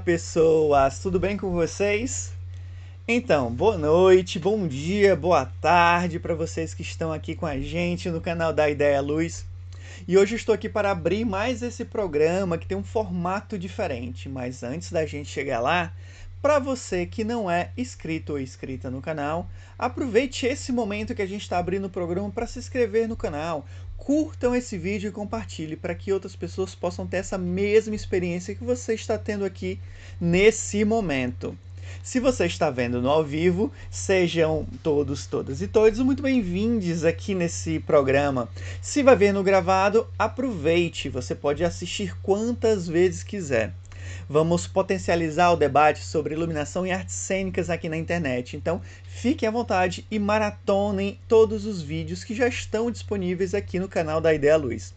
pessoas! Tudo bem com vocês? Então, boa noite, bom dia, boa tarde para vocês que estão aqui com a gente no canal da Ideia Luz. E hoje estou aqui para abrir mais esse programa que tem um formato diferente. Mas antes da gente chegar lá, para você que não é inscrito ou inscrita no canal, aproveite esse momento que a gente está abrindo o programa para se inscrever no canal. Curtam esse vídeo e compartilhe para que outras pessoas possam ter essa mesma experiência que você está tendo aqui nesse momento. Se você está vendo no ao vivo, sejam todos, todas e todos muito bem-vindos aqui nesse programa. Se vai ver no gravado, aproveite, você pode assistir quantas vezes quiser. Vamos potencializar o debate sobre iluminação e artes cênicas aqui na internet. Então, fiquem à vontade e maratonem todos os vídeos que já estão disponíveis aqui no canal da Ideia Luz.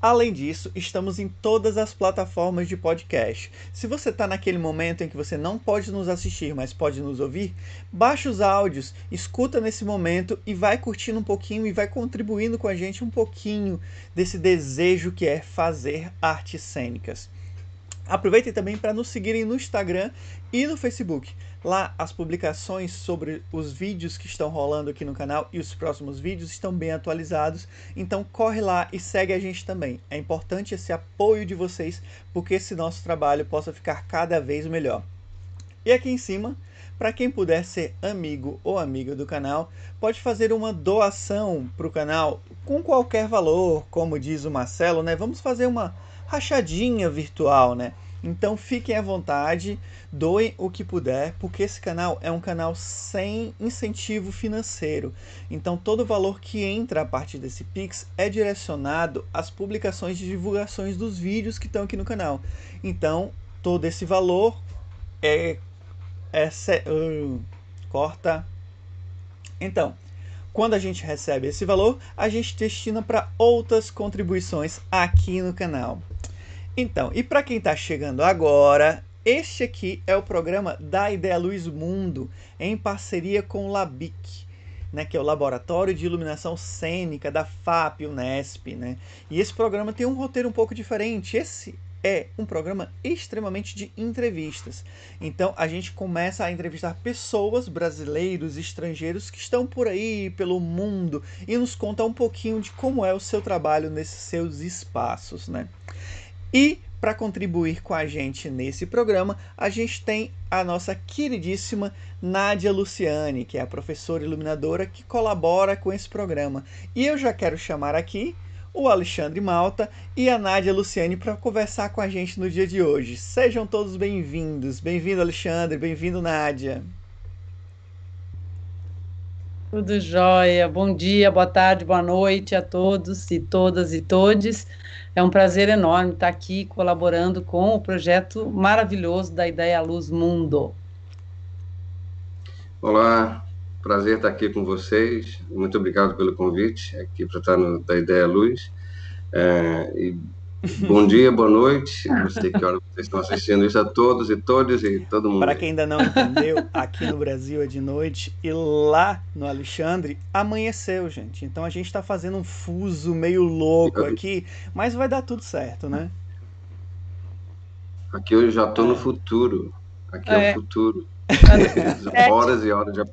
Além disso, estamos em todas as plataformas de podcast. Se você está naquele momento em que você não pode nos assistir, mas pode nos ouvir, baixe os áudios, escuta nesse momento e vai curtindo um pouquinho e vai contribuindo com a gente um pouquinho desse desejo que é fazer artes cênicas. Aproveitem também para nos seguirem no Instagram e no Facebook. Lá as publicações sobre os vídeos que estão rolando aqui no canal e os próximos vídeos estão bem atualizados. Então corre lá e segue a gente também. É importante esse apoio de vocês porque esse nosso trabalho possa ficar cada vez melhor. E aqui em cima, para quem puder ser amigo ou amiga do canal, pode fazer uma doação para o canal com qualquer valor, como diz o Marcelo, né? Vamos fazer uma rachadinha virtual, né? Então fiquem à vontade, doem o que puder, porque esse canal é um canal sem incentivo financeiro. Então todo o valor que entra a partir desse Pix é direcionado às publicações de divulgações dos vídeos que estão aqui no canal. Então todo esse valor é, é uh, corta. Então, quando a gente recebe esse valor, a gente destina para outras contribuições aqui no canal. Então, e para quem está chegando agora, este aqui é o programa da Ideia Luz Mundo, em parceria com o LABIC, né, que é o Laboratório de Iluminação Cênica da FAP Unesp. Né? E esse programa tem um roteiro um pouco diferente. Esse é um programa extremamente de entrevistas. Então a gente começa a entrevistar pessoas, brasileiros, estrangeiros que estão por aí pelo mundo e nos conta um pouquinho de como é o seu trabalho nesses seus espaços, né? E para contribuir com a gente nesse programa, a gente tem a nossa queridíssima Nádia Luciane, que é a professora iluminadora que colabora com esse programa. E eu já quero chamar aqui o Alexandre Malta e a Nádia Luciane para conversar com a gente no dia de hoje. Sejam todos bem-vindos. Bem-vindo, Alexandre. Bem-vindo, Nádia. Tudo jóia. Bom dia, boa tarde, boa noite a todos e todas e todes. É um prazer enorme estar aqui colaborando com o projeto maravilhoso da Ideia Luz Mundo. Olá, prazer estar aqui com vocês. Muito obrigado pelo convite aqui para estar no da Ideia Luz. É, e Bom dia, boa noite. Não sei que hora vocês estão assistindo isso a todos e todas e todo mundo. Para quem ainda não entendeu, aqui no Brasil é de noite e lá no Alexandre amanheceu, gente. Então a gente está fazendo um fuso meio louco aqui, mas vai dar tudo certo, né? Aqui eu já estou no futuro. Aqui é, é o futuro. horas e horas. Já...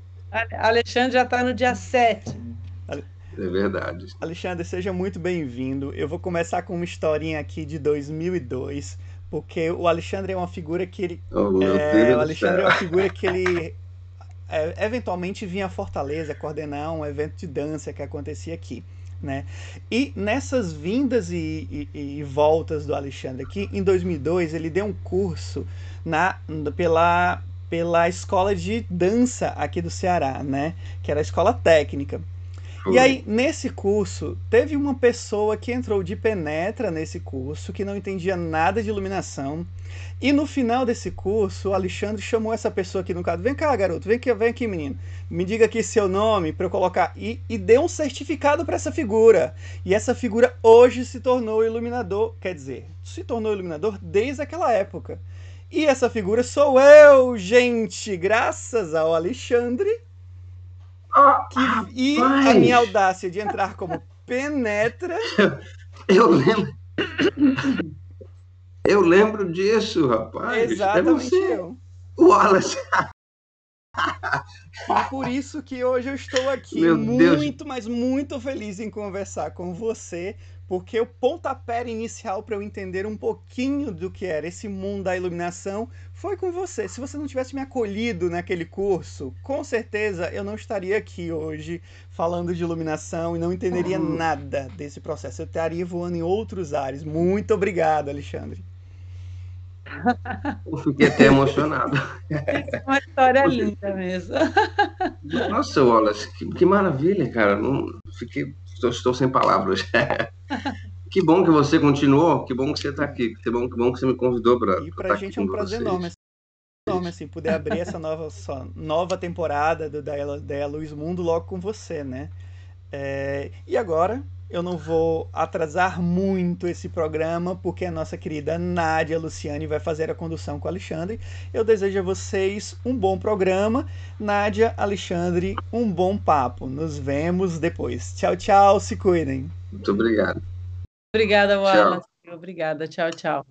Alexandre já está no dia 7. É verdade. Alexandre, seja muito bem-vindo. Eu vou começar com uma historinha aqui de 2002, porque o Alexandre é uma figura que ele. Oh, é, o Alexandre é uma figura que ele é, eventualmente vinha a Fortaleza coordenar um evento de dança que acontecia aqui. Né? E nessas vindas e, e, e, voltas do Alexandre aqui, em 2002 ele deu um curso na, pela, pela escola de dança aqui do Ceará, né? Que era a escola técnica. E aí, nesse curso, teve uma pessoa que entrou de penetra nesse curso, que não entendia nada de iluminação. E no final desse curso, o Alexandre chamou essa pessoa aqui no caso. Vem cá, garoto, vem aqui, vem aqui, menino. Me diga aqui seu nome para eu colocar. E, e deu um certificado para essa figura. E essa figura hoje se tornou iluminador. Quer dizer, se tornou iluminador desde aquela época. E essa figura sou eu, gente, graças ao Alexandre que, e a minha audácia de entrar como penetra. Eu lembro. Eu lembro disso, rapaz. Exatamente é eu. Wallace. E por isso que hoje eu estou aqui Meu muito, Deus. mas muito feliz em conversar com você, porque o pontapé inicial para eu entender um pouquinho do que era esse mundo da iluminação foi com você. Se você não tivesse me acolhido naquele curso, com certeza eu não estaria aqui hoje falando de iluminação e não entenderia uhum. nada desse processo. Eu estaria voando em outros ares. Muito obrigado, Alexandre. Eu fiquei até emocionado. É uma história linda mesmo. Nossa, Wallace, que, que maravilha, cara. Não, fiquei, estou, estou, sem palavras. Que bom que você continuou, que bom que você está aqui, que bom, que bom que você me convidou para. E para a gente é um prazer enorme, enorme, assim, poder abrir essa nova, nova temporada do da, da Luz Mundo logo com você, né? É, e agora, eu não vou atrasar muito esse programa, porque a nossa querida Nádia Luciane vai fazer a condução com o Alexandre. Eu desejo a vocês um bom programa. Nádia, Alexandre, um bom papo. Nos vemos depois. Tchau, tchau. Se cuidem. Muito obrigado. Obrigada, Wallace. Obrigada. Tchau, tchau.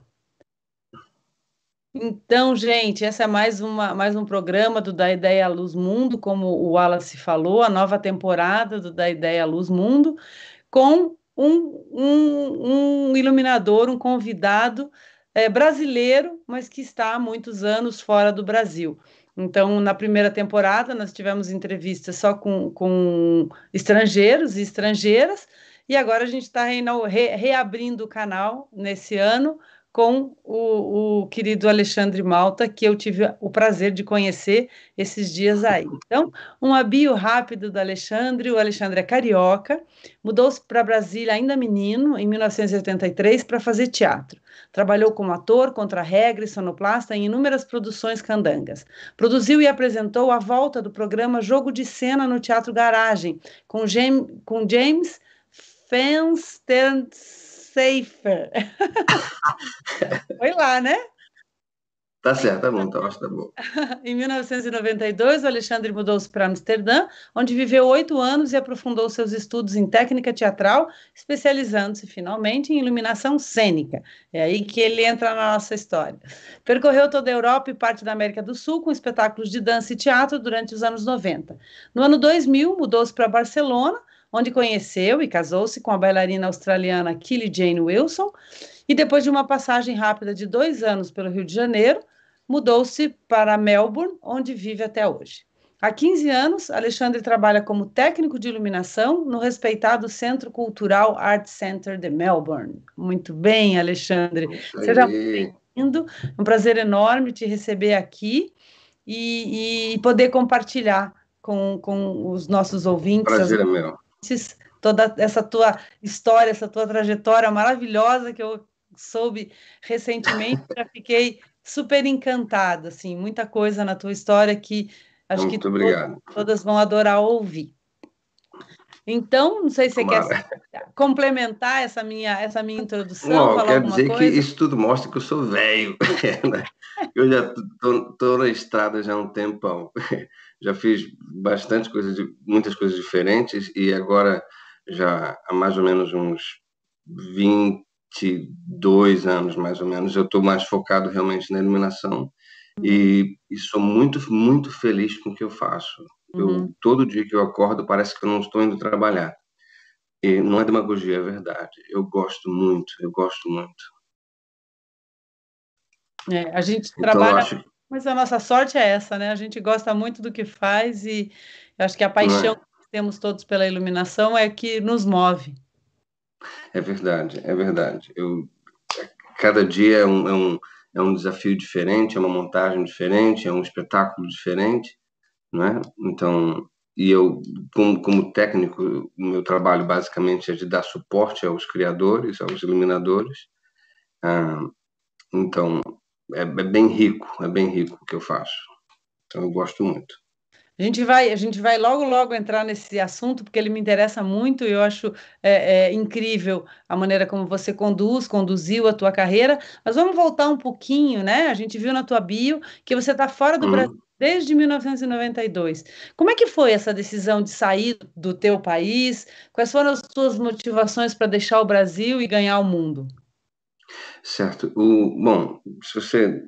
Então, gente, essa é mais, uma, mais um programa do Da Ideia à Luz Mundo, como o Wallace falou, a nova temporada do Da Ideia à Luz Mundo com um, um, um iluminador, um convidado é, brasileiro, mas que está há muitos anos fora do Brasil. Então, na primeira temporada, nós tivemos entrevistas só com, com estrangeiros e estrangeiras, e agora a gente está re, reabrindo o canal nesse ano com o, o, querido Alexandre Malta, que eu tive o prazer de conhecer esses dias aí. Então, um abio rápido do Alexandre. O Alexandre é carioca, mudou-se para Brasília ainda menino, em 1983, para fazer teatro. Trabalhou como ator, contra-regra e sonoplasta em inúmeras produções candangas. Produziu e apresentou a volta do programa Jogo de Cena no Teatro Garagem, com, James, com James Safer. Foi lá, né? Tá certo, tá bom, tá, tá bom. em 1992, o Alexandre mudou-se para Amsterdã, onde viveu oito anos e aprofundou seus estudos em técnica teatral, especializando-se finalmente em iluminação cênica. É aí que ele entra na nossa história. Percorreu toda a Europa e parte da América do Sul com espetáculos de dança e teatro durante os anos 90. No ano 2000, mudou-se para Barcelona, onde conheceu e casou-se com a bailarina australiana Killy Jane Wilson, e depois de uma passagem rápida de dois anos pelo Rio de Janeiro, mudou-se para Melbourne, onde vive até hoje. Há 15 anos, Alexandre trabalha como técnico de iluminação no respeitado Centro Cultural Art Center de Melbourne. Muito bem, Alexandre. Seja bem-vindo. É um prazer enorme te receber aqui e, e poder compartilhar com, com os nossos ouvintes. Prazer é meu toda essa tua história, essa tua trajetória maravilhosa que eu soube recentemente, já fiquei super encantada, assim, muita coisa na tua história que acho Muito que todas, todas, vão adorar ouvir. Então, não sei se você quer complementar essa minha, essa minha introdução. Não, falar quero dizer coisa. que isso tudo mostra que eu sou velho. Né? Eu já estou na estrada já há um tempão já fiz bastante coisas, muitas coisas diferentes e agora já há mais ou menos uns 22 anos, mais ou menos, eu estou mais focado realmente na iluminação e, e, sou muito, muito feliz com o que eu faço. Eu, uhum. Todo dia que eu acordo parece que eu não estou indo trabalhar. E não é demagogia, é verdade. Eu gosto muito, eu gosto muito. É, a gente então, trabalha acho... Mas a nossa sorte é essa, né? A gente gosta muito do que faz e acho que a paixão é? que temos todos pela iluminação é que nos move. É verdade, é verdade. Eu, cada dia é um, é, um, é um desafio diferente, é uma montagem diferente, é um espetáculo diferente, né? Então, e eu, como, como técnico, o meu trabalho basicamente é de dar suporte aos criadores, aos iluminadores. Ah, então, é, é bem rico, é bem rico o que eu faço. Então eu gosto muito. A gente vai, a gente vai logo, logo entrar nesse assunto, porque ele me interessa muito e eu acho é, é, incrível a maneira como você conduz, conduziu a tua carreira. Mas vamos voltar um pouquinho, né? A gente viu na tua bio que você está fora do hum. Brasil desde 1992. Como é que foi essa decisão de sair do teu país? Quais foram as tuas motivações para deixar o Brasil e ganhar o mundo? Certo. O, bom, se você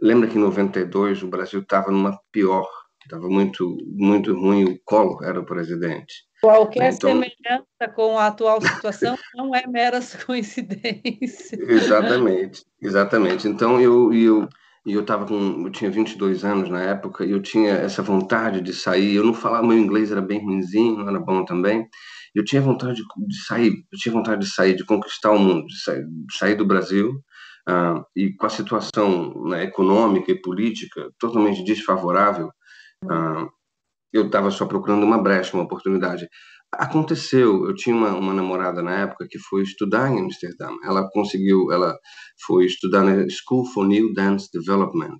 lembra que em 92 o Brasil estava numa pior, estava muito, muito ruim, o Collor era o presidente. Qualquer então, semelhança com a atual situação não é mera coincidência. Exatamente, exatamente. Então eu eu eu estava com eu tinha 22 anos na época e eu tinha essa vontade de sair. Eu não falava meu inglês era bem ruimzinho, não era bom também. Eu tinha vontade de, sair, eu tinha vontade de sair, de conquistar o mundo, de sair, de sair do Brasil. Uh, e com a situação né, econômica e política totalmente desfavorável, uh, eu estava só procurando uma brecha, uma oportunidade. Aconteceu, eu tinha uma, uma, namorada na época que foi estudar em Amsterdã. Ela conseguiu, ela foi estudar na School for New Dance Development,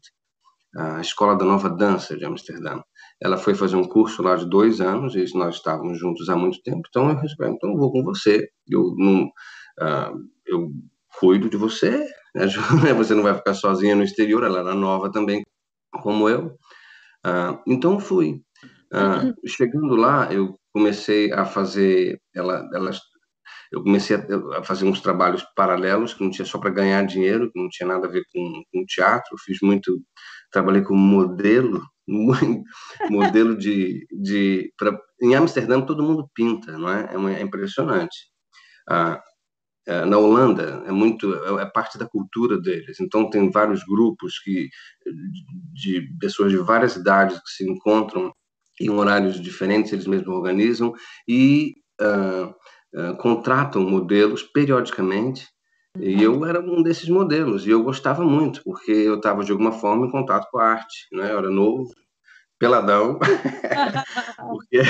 a escola da nova dança de Amsterdã. Ela foi fazer um curso lá de dois anos e nós estávamos juntos há muito tempo. Então eu resolvi, então eu vou com você. Eu não, uh, eu cuido de você. Né? Você não vai ficar sozinha no exterior. Ela era nova também, como eu. Uh, então fui. Ah, chegando lá, eu comecei a fazer, ela, ela, eu comecei a, fazer uns trabalhos paralelos que não tinha só para ganhar dinheiro, que não tinha nada a ver com, com teatro. Fiz muito, trabalhei como modelo, modelo de, de pra, em Amsterdã todo mundo pinta, não é? É, é impressionante. Ah, é, na Holanda é muito é, é parte da cultura deles então tem vários grupos que de pessoas de várias idades que se encontram em horários diferentes, eles mesmos organizam e uh, uh, contratam modelos periodicamente. E eu era um desses modelos, e eu gostava muito, porque eu estava, de alguma forma, em contato com a arte. Né? Eu era novo, peladão, porque,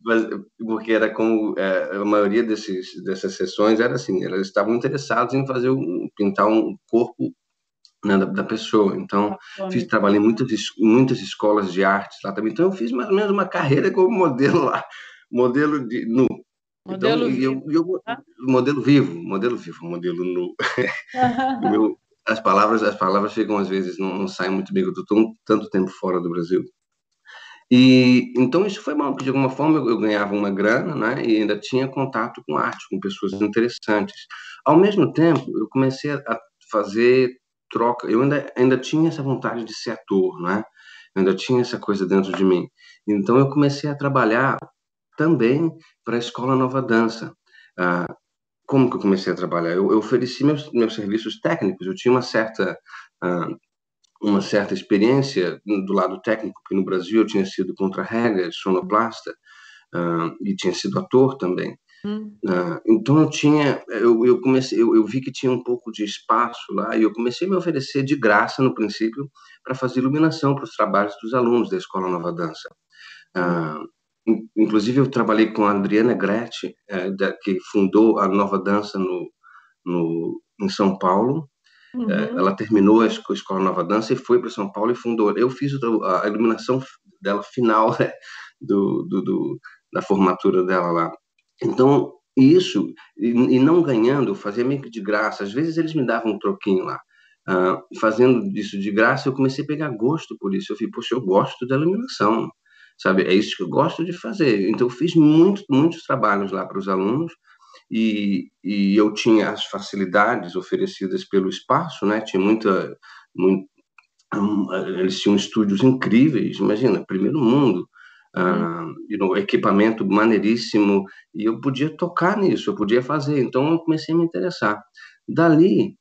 porque era como é, a maioria desses, dessas sessões era assim, elas estavam interessadas em fazer um, pintar um corpo né, da, da, pessoa. Então, fiz, trabalhei em muitas, muitas escolas de artes lá também. Então, eu fiz mais ou menos uma carreira como modelo lá, modelo de nu. Modelo então, vivo. Eu, eu, modelo vivo, modelo vivo, modelo nu. as palavras, as palavras ficam às vezes não, não saem muito bem. Eu estou tanto tempo fora do Brasil. E então isso foi bom, porque de alguma forma eu, eu, ganhava uma grana, né? E ainda tinha contato com arte, com pessoas interessantes. Ao mesmo tempo, eu comecei a fazer troca. Eu ainda, ainda tinha essa vontade de ser ator, né? Eu ainda tinha essa coisa dentro de mim. Então eu comecei a trabalhar também para a Escola Nova Dança. Ah, como que eu comecei a trabalhar? Eu, eu, ofereci meus, meus serviços técnicos. Eu tinha uma certa ah, uma certa experiência do lado técnico, porque no Brasil eu tinha sido contra-rega, sonoplasta, ah, e tinha sido ator também. Hum. Uh, então eu tinha, eu, eu comecei, eu, eu, vi que tinha um pouco de espaço lá e eu comecei a me oferecer de graça no princípio para fazer iluminação para os trabalhos dos alunos da Escola Nova Dança. Uh, inclusive eu trabalhei com a Adriana Gretti, é, da, que fundou a Nova Dança no, no em São Paulo. Uhum. É, ela terminou a Escola Nova Dança e foi para São Paulo e fundou. Eu fiz a iluminação dela final né, do, do, do da formatura dela lá. Então, isso, e, e não ganhando, fazia meio que de graça. Às vezes eles me davam um troquinho lá. Uh, fazendo isso de graça, eu comecei a pegar gosto por isso. Eu falei, poxa, eu gosto da iluminação, sabe? É isso que eu gosto de fazer. Então, eu fiz muito, muitos trabalhos lá para os alunos e, e eu tinha as facilidades oferecidas pelo espaço, né? Tinha muita, muito, um, eles tinham estúdios incríveis, imagina, primeiro mundo uh, you know, equipamento maneiríssimo, e eu podia tocar nisso, eu podia fazer. Então eu comecei a me interessar. Dali,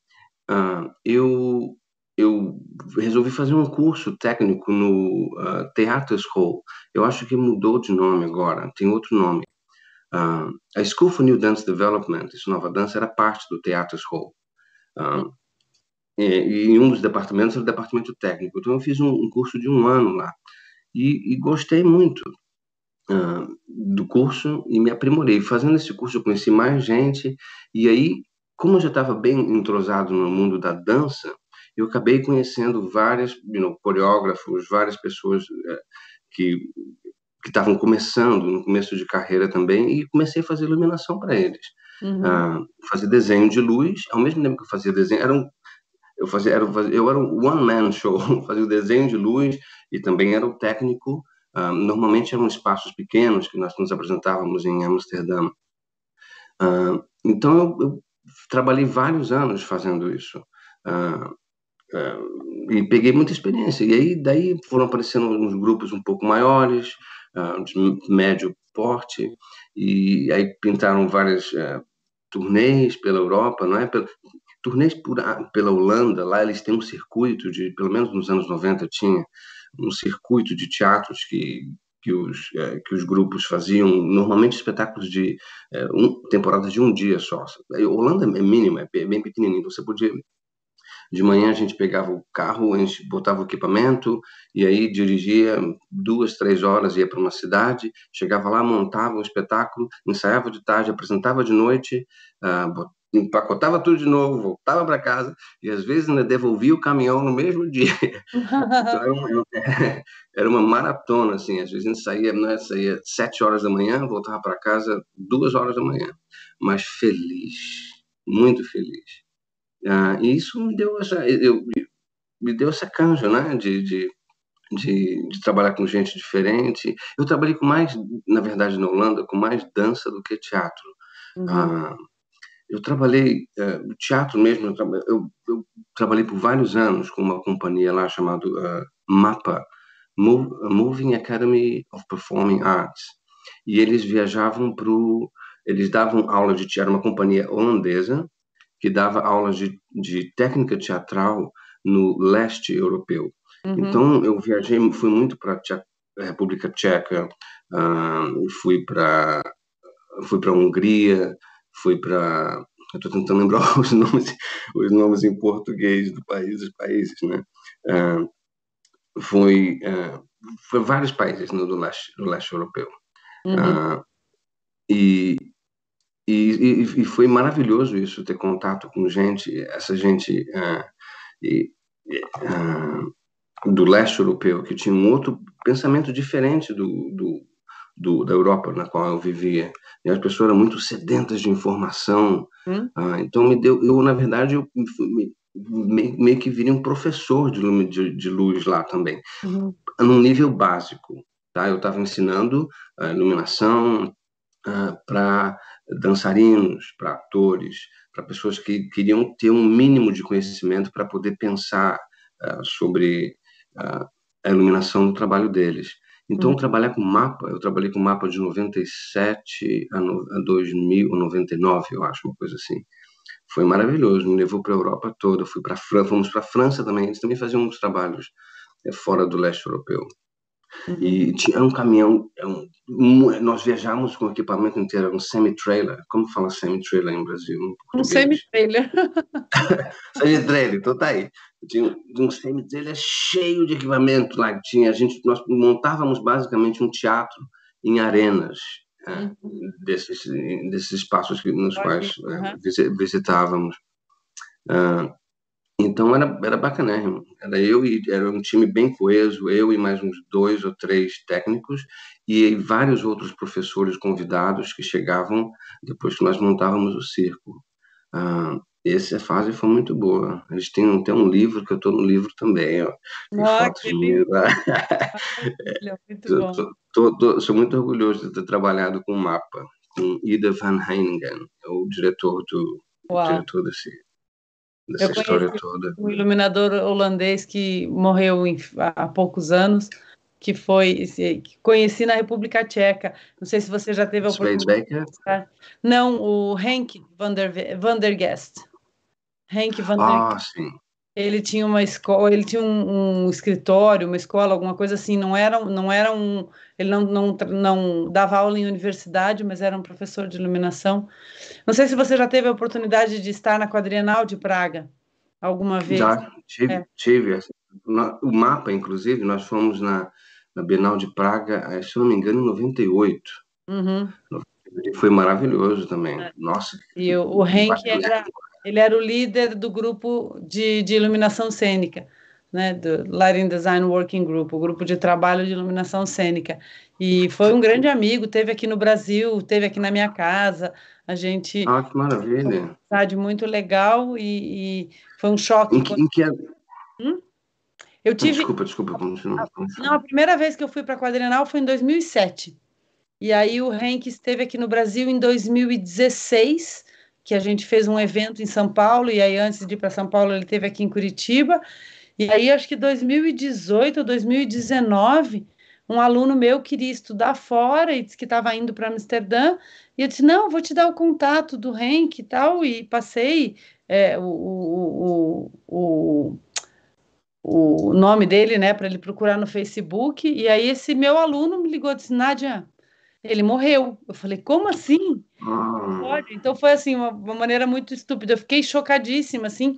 uh, eu eu resolvi fazer um curso técnico no uh, Theater School. Eu acho que mudou de nome agora, tem outro nome. Uh, a School for New Dance Development, isso Nova Dança, era parte do Theater School. Uh, e, e, um dos departamentos era o departamento técnico. Então eu fiz um, um curso de um ano lá e, e gostei muito uh, do curso e me aprimorei. Fazendo esse curso eu conheci mais gente e aí, como eu já estava bem entrosado no mundo da dança, eu acabei conhecendo vários you know, coreógrafos, várias pessoas uh, que que estavam começando no começo de carreira também e comecei a fazer iluminação para eles uhum. uh, fazer desenho de luz ao mesmo tempo que eu fazia desenho era um, eu fazia era, eu era um one man show fazia o desenho de luz e também era o técnico. Uh, normalmente eram espaços pequenos que nós nos apresentávamos em Amsterdã. Uh, então eu, eu, trabalhei vários anos fazendo isso. Uh, uh, e peguei muita experiência. E aí, daí foram aparecendo uns grupos um pouco maiores, uh, de médio porte, e aí pintaram várias uh, turnês pela Europa, não é? Turnês por, pela Holanda, lá eles têm um circuito de, pelo menos nos anos 90 tinha, um circuito de teatros que que os, é, que os grupos faziam, normalmente espetáculos de é, um, temporadas de um dia só. A Holanda é mínima, é bem pequenininho, você podia de manhã a gente pegava o carro, a gente botava o equipamento e aí dirigia duas, três horas, ia para uma cidade, chegava lá, montava o espetáculo, ensaiava de tarde, apresentava de noite, uh, empacotava tudo de novo, voltava para casa e às vezes ainda devolvia o caminhão no mesmo dia. então, era, uma, era, uma, maratona, assim, às vezes a gente saía, né, saía sete horas da manhã, voltava para casa duas horas da manhã, mas feliz, muito feliz. Ah, e isso me deu essa, eu, me deu essa canja, né, de, de, de, de, trabalhar com gente diferente. Eu trabalhei com mais, na verdade, na Holanda, com mais dança do que teatro. Uhum. Ah, eu trabalhei uh, teatro mesmo, eu, tra eu, eu, trabalhei por vários anos com uma companhia lá chamada uh, MAPA, Moving Academy of Performing Arts, e eles viajavam para eles davam aula de teatro, uma companhia holandesa, que dava aulas de, de técnica teatral no leste europeu. Uhum. Então eu viajei, fui muito para a República Tcheca, uh, fui para fui para Hungria, fui para eu estou tentando lembrar os nomes os nomes em português do país dos países, né? Uh, fui uh, foi vários países no do leste, do leste europeu. Uhum. Uh, e e, e, e, foi maravilhoso isso, ter contato com gente, essa gente uh, e, uh, do leste europeu, que tinha um outro pensamento diferente do, do, do, da Europa na qual eu vivia. E as pessoas eram muito sedentas de informação. Hum? Uh, então, me deu, eu, na verdade, eu me, meio, meio que virei um professor de, de, de luz lá também, uhum. num nível básico. Tá? Eu estava ensinando iluminação para dançarinos, para atores, para pessoas que queriam ter um mínimo de conhecimento para poder pensar uh, sobre uh, a iluminação do trabalho deles. Então, hum. trabalhar com mapa, eu trabalhei com mapa de 97 a, no, a 2000, 99, eu acho, uma coisa assim. Foi maravilhoso, me levou para a Europa toda, fui para França, fomos para a França também, eles também faziam uns trabalhos é, fora do leste europeu. Uhum. E tinha um caminhão, é um, nós viajamos com o equipamento inteiro, um semi-trailer. Como fala semi-trailer em Brasil? Um semi-trailer. semi-trailer, então tá aí. Tinha um semi-trailer cheio de equipamento lá. Tinha, a gente, nós montávamos basicamente um teatro em arenas. Né, uhum. desses, desses espaços que, nos quais uhum. visitávamos. Uh, então era, era bacanérrimo. Era eu e era um time bem coeso, eu e mais uns dois ou três técnicos e vários outros professores convidados que chegavam depois que nós montávamos o circo. Ah, essa fase foi muito boa. Eles têm até um livro, que eu estou no livro também. Ó. Tem ah, fotos minhas lá. muito bom. Tô, tô, tô, sou muito orgulhoso de ter trabalhado com o mapa, com Ida Van Heiningen, é o diretor, do, diretor desse, dessa eu história toda. Um iluminador holandês que morreu em, há poucos anos, que foi que conheci na República Tcheca. Não sei se você já teve a oportunidade. Não, o Henk van der, van der Gest. Henk van der Ah, sim. Ele tinha uma escola, ele tinha um, um, escritório, uma escola, alguma coisa assim. Não era, não era um, ele não, não, não dava aula em universidade, mas era um professor de iluminação. Não sei se você já teve a oportunidade de estar na quadrienal de Praga alguma vez. Já tive, é. tive. O mapa, inclusive, nós fomos na, na Bienal de Praga, eh, se eu não me engano, em 98. Uhum. Foi maravilhoso também. É. Nossa. E o, o Henk era ele era o líder do grupo de, de iluminação cênica, né, do Lighting Design Working Group, o grupo de trabalho de iluminação cênica. E foi um grande amigo, teve aqui no Brasil, teve aqui na minha casa. A gente. Ah, que maravilha! Uma muito legal e, e, foi um choque. Em que, em que... Hum? Eu tive. Desculpa, desculpa, continua. Não, a primeira vez que eu fui para a Quadrenal foi em 2007. E aí o Henk esteve aqui no Brasil em 2016 que a gente fez um evento em São Paulo, e aí antes de ir para São Paulo ele teve aqui em Curitiba, e aí acho que 2018 ou 2019, um aluno meu queria estudar fora e disse que estava indo para Amsterdã, e eu disse, não, vou te dar o contato do Henk e tal, e passei é, o, o, o, o, nome dele, né, para ele procurar no Facebook, e aí esse meu aluno me ligou e disse, Nádia, ele morreu. Eu falei, como assim? Ah. Pode. Então foi assim, uma, uma, maneira muito estúpida. Eu fiquei chocadíssima, assim,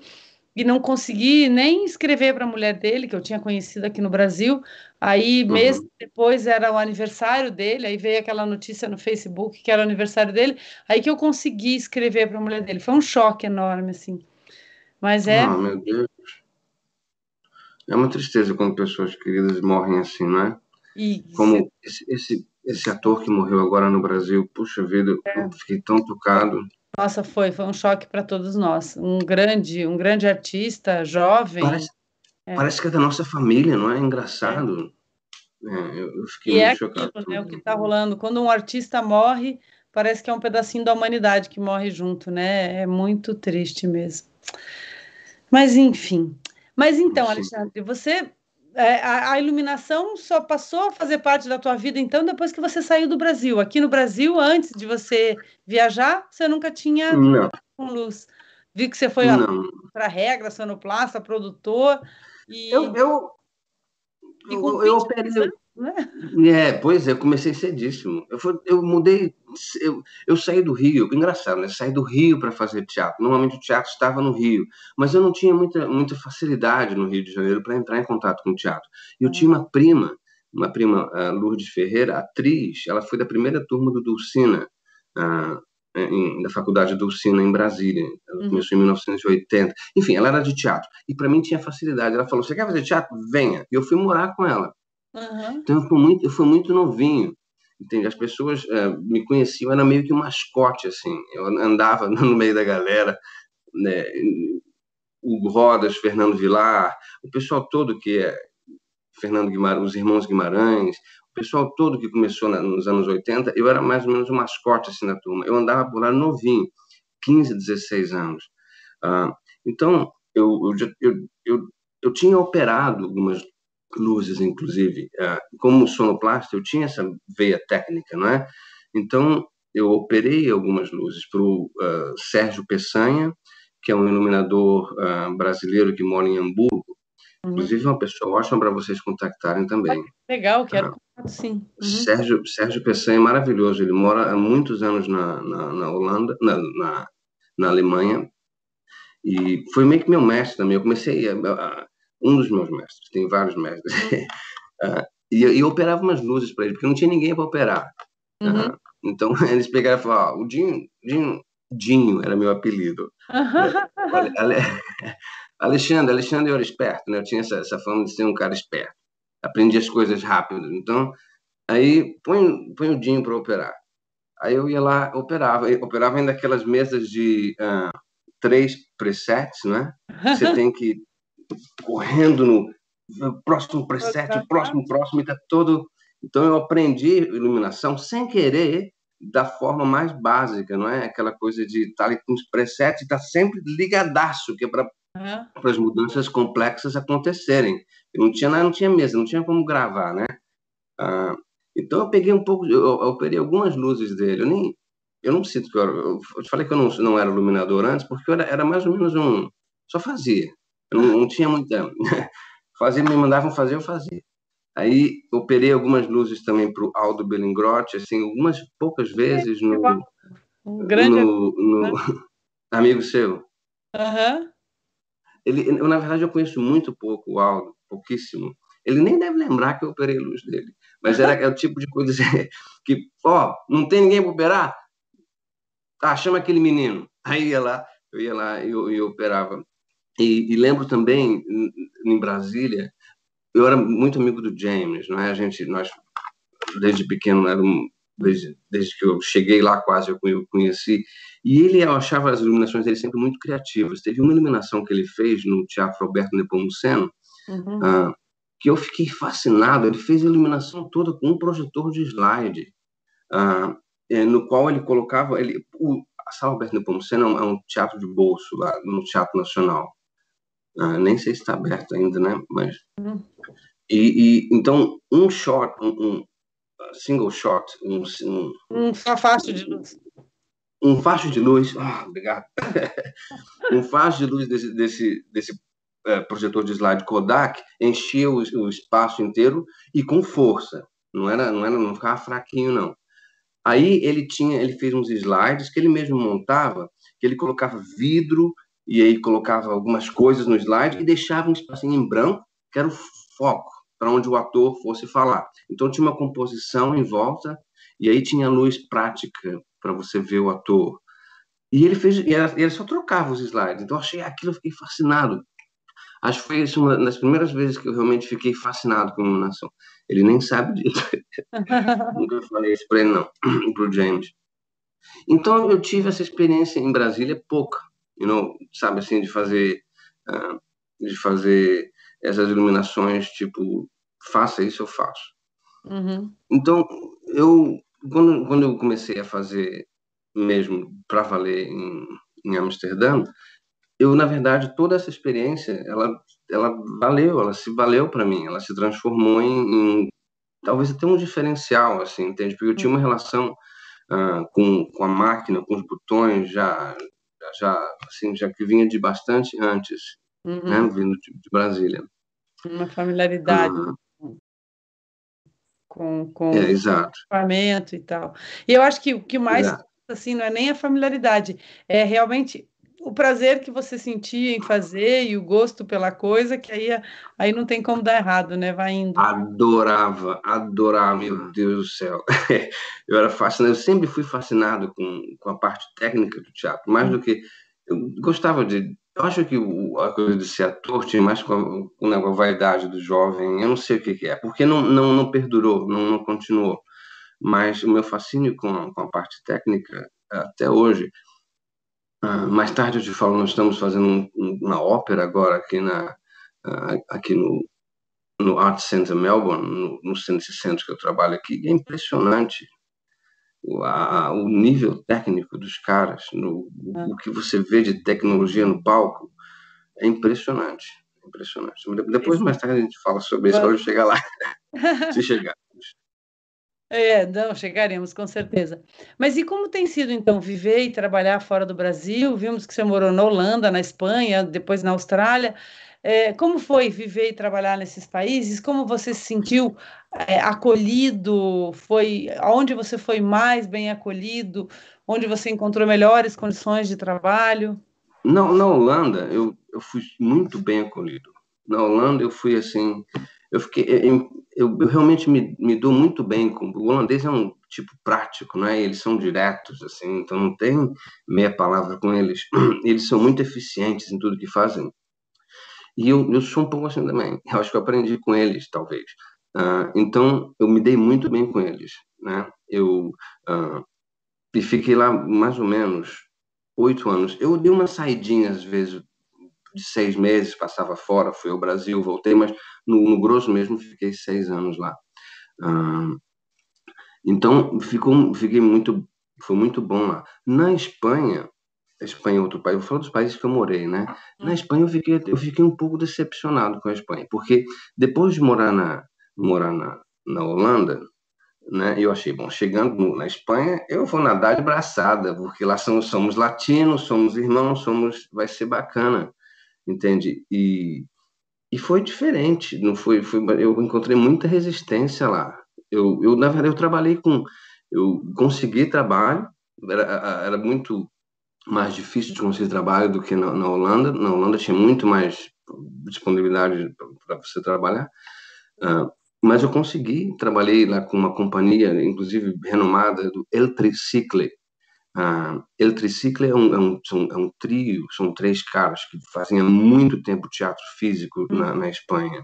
e não consegui nem escrever para a mulher dele, que eu tinha conhecido aqui no Brasil. Aí, uhum. mês depois, era o aniversário dele, aí veio aquela notícia no Facebook que era o aniversário dele, aí que eu consegui escrever para a mulher dele. Foi um choque enorme, assim. Mas é. Ah, meu Deus. É uma tristeza quando pessoas queridas morrem assim, não é? E Como esse, esse, esse ator que morreu agora no Brasil, puxa vida, é. eu fiquei tão tocado. Nossa, foi, foi um choque para todos nós. Um grande, um grande artista, jovem. Parece, é. parece que é da nossa família, não é? Engraçado. É. eu, eu, fiquei e muito é chocado. Aquilo, né, o que está rolando. Quando um artista morre, parece que é um pedacinho da humanidade que morre junto, né? É muito triste mesmo. Mas enfim. Mas então. Alexandre, você é, a, a, iluminação só passou a fazer parte da tua vida, então, depois que você saiu do Brasil. Aqui no Brasil, antes de você viajar, você nunca tinha não. com luz. Vi que você foi para regra, sonoplasta, produtor. E... Eu, eu, e eu, eu operei, né? É, pois é, eu comecei cedíssimo. Eu, fui, eu mudei, eu, eu saí do Rio, engraçado, né? Saí do Rio para fazer teatro. Normalmente o teatro estava no Rio, mas eu não tinha muita, muita facilidade no Rio de Janeiro para entrar em contato com o teatro. Eu tinha uma prima, uma prima, Lourdes Ferreira, atriz, ela foi da primeira turma do Dulcina, em, da Faculdade Dulcina, em Brasília. Ela uhum. começou em 1980. Enfim, ela era de teatro. E para mim tinha facilidade. Ela falou: Você quer fazer teatro? Venha. E eu fui morar com ela. Uhum. Então eu fui muito, eu fui muito novinho. Entende? As pessoas uh, me conheciam, era meio que um mascote, assim. Eu andava no meio da galera, né? O Rodas, Fernando Vilar, o pessoal todo que é Fernando Guimarães, os irmãos Guimarães, o pessoal todo que começou na, nos anos 80, eu era mais ou menos um mascote assim na turma. Eu andava por lá novinho, 15, 16 anos. Uh, então, eu, eu, eu, eu, eu tinha operado algumas luzes, inclusive. Ah, como sonoplasta, eu tinha essa veia técnica, não é? Então, eu operei algumas luzes para o uh, Sérgio Peçanha, que é um iluminador uh, brasileiro que mora em Hamburgo. Uhum. Inclusive, uma pessoa ótima para vocês contactarem também. Legal, quero contato, sim. Uhum. Sérgio, Sérgio Peçanha é maravilhoso. Ele mora há muitos anos na, na, na Holanda, na, na, na, Alemanha, e foi meio que meu mestre também. Eu comecei a, a um dos meus mestres, tem vários mestres. uh, e, eu operava umas luzes para ele, porque não tinha ninguém para operar. Uhum. Uh, então eles pegaram e falaram: o Dinho, Dinho, Dinho era meu apelido. Ale, Alexandre, Alexandre eu era esperto, né? Eu tinha essa, essa fama de ser um cara esperto. Aprendi as coisas rápido. Então, aí põe, põe o Dinho para operar. Aí eu ia lá, operava. Eu operava ainda aquelas mesas de uh, três presets, né? Você tem que correndo no próximo preset, próximo, próximo, e tá todo. Então eu aprendi iluminação sem querer da forma mais básica, não é? Aquela coisa de estar tá com os presets e estar tá sempre ligadaço, que é para uhum. as mudanças complexas acontecerem. Eu não tinha não tinha mesa, não tinha como gravar, né? Ah, então eu peguei um pouco, eu, eu operei algumas luzes dele. Eu nem, eu não sinto que eu, eu, eu falei que eu não, não era iluminador antes, porque eu era, era mais ou menos um, só fazia. Eu não, não tinha muita. Fazia, me mandavam fazer, eu fazia. Aí operei algumas luzes também para o Aldo Belingrotti, assim, algumas poucas vezes no. Um grande no, no né? amigo seu. Uhum. Ele, eu, na verdade, eu conheço muito pouco o Aldo, pouquíssimo. Ele nem deve lembrar que eu operei a luz dele. Mas era, é o tipo de coisa que, ó, não tem ninguém para operar? Tá, chama aquele menino. Aí ia lá, eu ia lá e eu, eu operava. E, e, lembro também, em Brasília, eu era muito amigo do James, não é? A gente, nós, desde pequeno, era um, desde, desde que eu cheguei lá quase, eu conheci. E ele, eu achava as iluminações dele sempre muito criativas. Teve uma iluminação que ele fez no Teatro Alberto Nepomuceno, uhum. uh, que eu fiquei fascinado. Ele fez a iluminação toda com um projetor de slide, uh, no qual ele colocava... Ele, o, a Sala Alberto Nepomuceno é um teatro de bolso lá no Teatro Nacional. Uh, nem sei se está aberto ainda, né? Mas uhum. e, e, então um shot, um, um single shot, um, um, um facho de luz, um facho de luz, ah, obrigado, um facho de luz desse desse, desse é, projetor de slide Kodak enchia o, o espaço inteiro e com força, não era não era não ficava fraquinho não. Aí ele tinha, ele fez uns slides que ele mesmo montava, que ele colocava vidro e aí colocava algumas coisas no slide e deixava um espacinho em branco, que era o foco para onde o ator fosse falar. Então tinha uma composição em volta e aí tinha luz prática para você ver o ator. E ele fez, e ele só trocava os slides. Então achei aquilo, eu fiquei fascinado. Acho que foi uma das primeiras vezes que eu realmente fiquei fascinado com a iluminação. Ele nem sabe disso. Nunca falei isso para ele, não, para o James. Então eu tive essa experiência em Brasília pouca, you know, sabe assim, de fazer, uh, de fazer essas iluminações, tipo, faça isso, eu faço. Uhum. Então eu, quando, quando eu comecei a fazer mesmo para valer em, em Amsterdã, eu na verdade toda essa experiência ela ela valeu ela se valeu para mim ela se transformou em, em, talvez até um diferencial assim entende porque eu tinha uma relação uh, com, com a máquina com os botões já já assim já que vinha de bastante antes uhum. né vindo de, de, Brasília uma familiaridade uhum. com com é, exato. o equipamento e tal e eu acho que o que mais exato. assim não é nem a familiaridade é realmente o prazer que você sentia em fazer e o gosto pela coisa, que aí, aí não tem como dar errado, né? Vai indo. Adorava, adorava, meu Deus do céu. Eu era fascinado, eu sempre fui fascinado com, com a parte técnica do teatro, mais do que. Eu gostava de. Eu acho que a coisa de ser ator tinha mais com a, com a vaidade do jovem, eu não sei o que, que é, porque não, não, não perdurou, não, não continuou. Mas o meu fascínio com, com a parte técnica, até hoje, Uh, mais tarde eu te falo, nós estamos fazendo um, uma ópera agora aqui, na, uh, aqui no, no Art Center Melbourne, no, no centro que eu trabalho aqui. É impressionante o, a, o nível técnico dos caras, no, o, o que você vê de tecnologia no palco. É impressionante, impressionante. Depois, mais tarde, a gente fala sobre isso, quando chegar lá, se chegar. É, não, chegaremos, com certeza. Mas e como tem sido, então, viver e trabalhar fora do Brasil? Vimos que você morou na Holanda, na Espanha, depois na Austrália. É, como foi viver e trabalhar nesses países? Como você se sentiu é, acolhido? Foi onde você foi mais bem acolhido? Onde você encontrou melhores condições de trabalho? Não, na Holanda eu, eu fui muito bem acolhido. Na Holanda eu fui assim, eu fiquei, eu, eu, realmente me, me dou muito bem com o holandês é um tipo prático, né? Eles são diretos assim, então não tem meia palavra com eles. Eles são muito eficientes em tudo que fazem. E eu, eu sou um pouco assim também. Eu acho que eu aprendi com eles, talvez. Uh, então eu me dei muito bem com eles, né? Eu uh, e fiquei lá mais ou menos oito anos. Eu dei uma saidinha às vezes de seis meses, passava fora, fui ao Brasil, voltei, mas no, no grosso mesmo fiquei seis anos lá. Uh, então ficou, fiquei muito, foi muito bom lá. Na Espanha, a Espanha é outro país, eu falar dos países que eu morei, né? Na hum. Espanha eu fiquei, eu fiquei um pouco decepcionado com a Espanha, porque depois de morar na, morar na, na Holanda, né? Eu achei, bom, chegando na Espanha, eu vou nadar de braçada, porque lá somos, somos latinos, somos irmãos, somos, vai ser bacana entende? E, e foi diferente, não foi, foi, eu encontrei muita resistência lá. Eu, eu na verdade eu trabalhei com, eu consegui trabalho, era, era muito mais difícil de conseguir trabalho do que na, na Holanda. Na Holanda tinha muito mais disponibilidade para você trabalhar. Uh, mas eu consegui, trabalhei lá com uma companhia, inclusive renomada, do El Tricicle, Uh, El Tricicle é um, é, um, é um, trio, são três caras que fazem há muito tempo teatro físico na, na Espanha.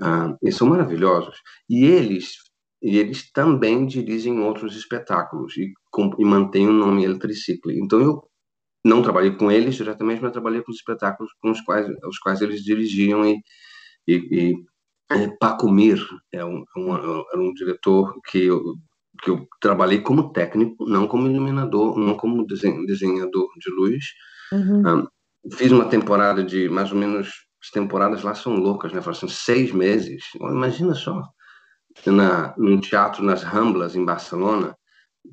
Uh, eles são maravilhosos. E eles, e eles também dirigem outros espetáculos e, com, e mantêm o nome El Tricicle. Então eu não trabalhei com eles diretamente, mas trabalhei com os espetáculos com os quais, os quais eles dirigiam e, e, e é, Paco Mir é um, um, era um diretor que eu que eu trabalhei como técnico, não como iluminador, não como desenhador de luz. Uhum. Um, fiz uma temporada de mais ou menos as temporadas lá são loucas, né? São seis meses. Imagina só, na, num teatro nas Ramblas, em Barcelona,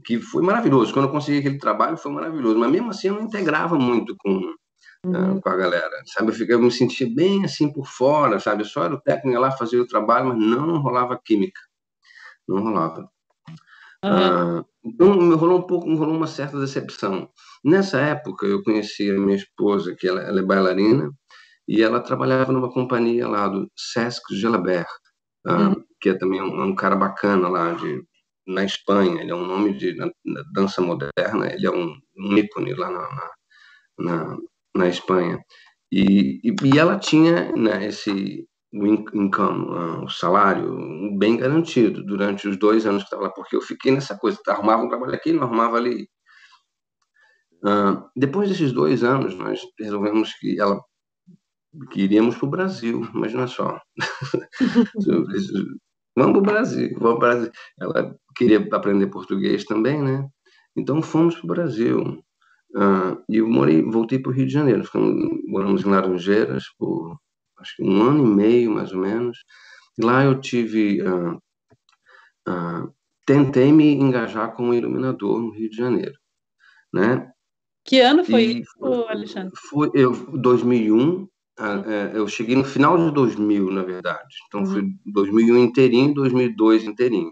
que foi maravilhoso. Quando eu consegui aquele trabalho, foi maravilhoso. Mas mesmo assim, eu não integrava muito com, uhum. uh, com a galera, sabe? Eu, ficava, eu me sentia bem assim por fora, sabe? Eu só era o técnico lá, fazia o trabalho, mas não rolava química. Não rolava. Uhum. Uh, então, rolou um pouco, rolou uma certa decepção. Nessa época, eu conheci a minha esposa, que ela, ela é bailarina, e ela trabalhava numa companhia lá do Sesc Gelabert, uhum. uh, que é também um, um, cara bacana lá de na Espanha. Ele é um nome de na, na dança moderna. Ele é um, um ícone lá na, na, na, na Espanha. E, e, e, ela tinha né, esse income, uh, o salário bem garantido durante os dois anos que estava lá, porque eu fiquei nessa coisa, arrumava um trabalho aqui, não arrumava ali. Uh, depois desses dois anos, nós resolvemos que ela que iríamos para o Brasil, imagina só. vamos para o Brasil, vamos para Brasil. Ela queria aprender português também, né? Então fomos para o Brasil. Uh, e eu morei, voltei para o Rio de Janeiro. Ficamos, moramos em Laranjeiras por acho que um ano e meio, mais ou menos. E lá eu tive. Uh, uh, tentei me engajar como iluminador no Rio de Janeiro, né? Que ano foi e isso, Alexandre? Foi eu 2001 ah, é, eu cheguei no final de 2000, na verdade. Então, uhum. foi 2001 inteirinho, 2002 inteirinho.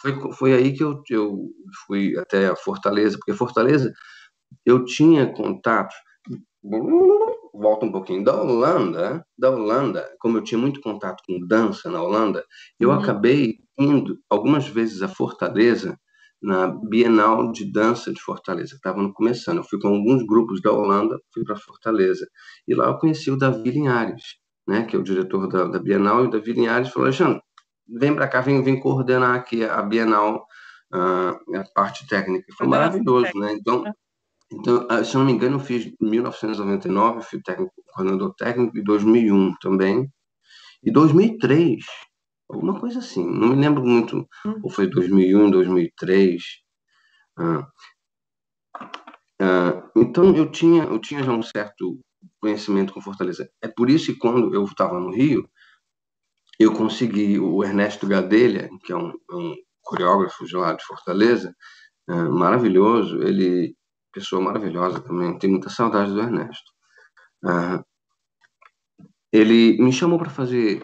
Foi, foi aí que eu, eu fui até a Fortaleza, porque Fortaleza eu tinha contato. Volta um pouquinho. Da Holanda, da Holanda, como eu tinha muito contato com dança na Holanda, eu uhum. acabei indo algumas vezes a Fortaleza na Bienal de Dança de Fortaleza, que estava começando. Eu fui com alguns grupos da Holanda, fui para Fortaleza. E lá eu conheci o Davi Linhares, né, que é o diretor da, da Bienal, e o Davi Linhares falou, Alexandre, vem para cá, vem, vem coordenar aqui a Bienal, uh, a parte técnica. Foi maravilhoso, né? Então, então, ah, se eu não me engano, eu fiz em 1999, fui técnico, coordenador técnico, em 2001 também. E 2003, alguma coisa assim, não me lembro muito, hum. ou foi 2001, 2003. Ah, ah, então eu tinha, eu tinha já um certo conhecimento com Fortaleza. É por isso que quando eu estava no Rio, eu consegui o Ernesto Gadelha, que é um, um coreógrafo de lá de Fortaleza, ah, maravilhoso, ele pessoa maravilhosa também, tenho muita saudade do Ernesto. Ah, ele me chamou para fazer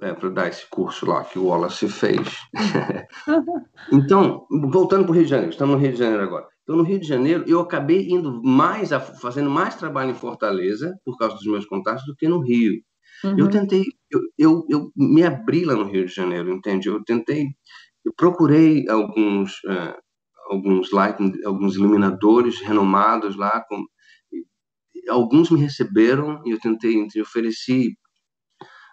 é, para dar esse curso lá que o Wallace fez. então, voltando para o Rio de Janeiro, estamos no Rio de Janeiro agora. Então, no Rio de Janeiro, eu acabei indo mais, a, fazendo mais trabalho em Fortaleza, por causa dos meus contatos, do que no Rio. Uhum. Eu tentei, eu, eu, eu, me abri lá no Rio de Janeiro, entende? Eu tentei, eu procurei alguns, uh, alguns lighting, alguns iluminadores renomados lá, com, alguns me receberam e eu tentei, eu ofereci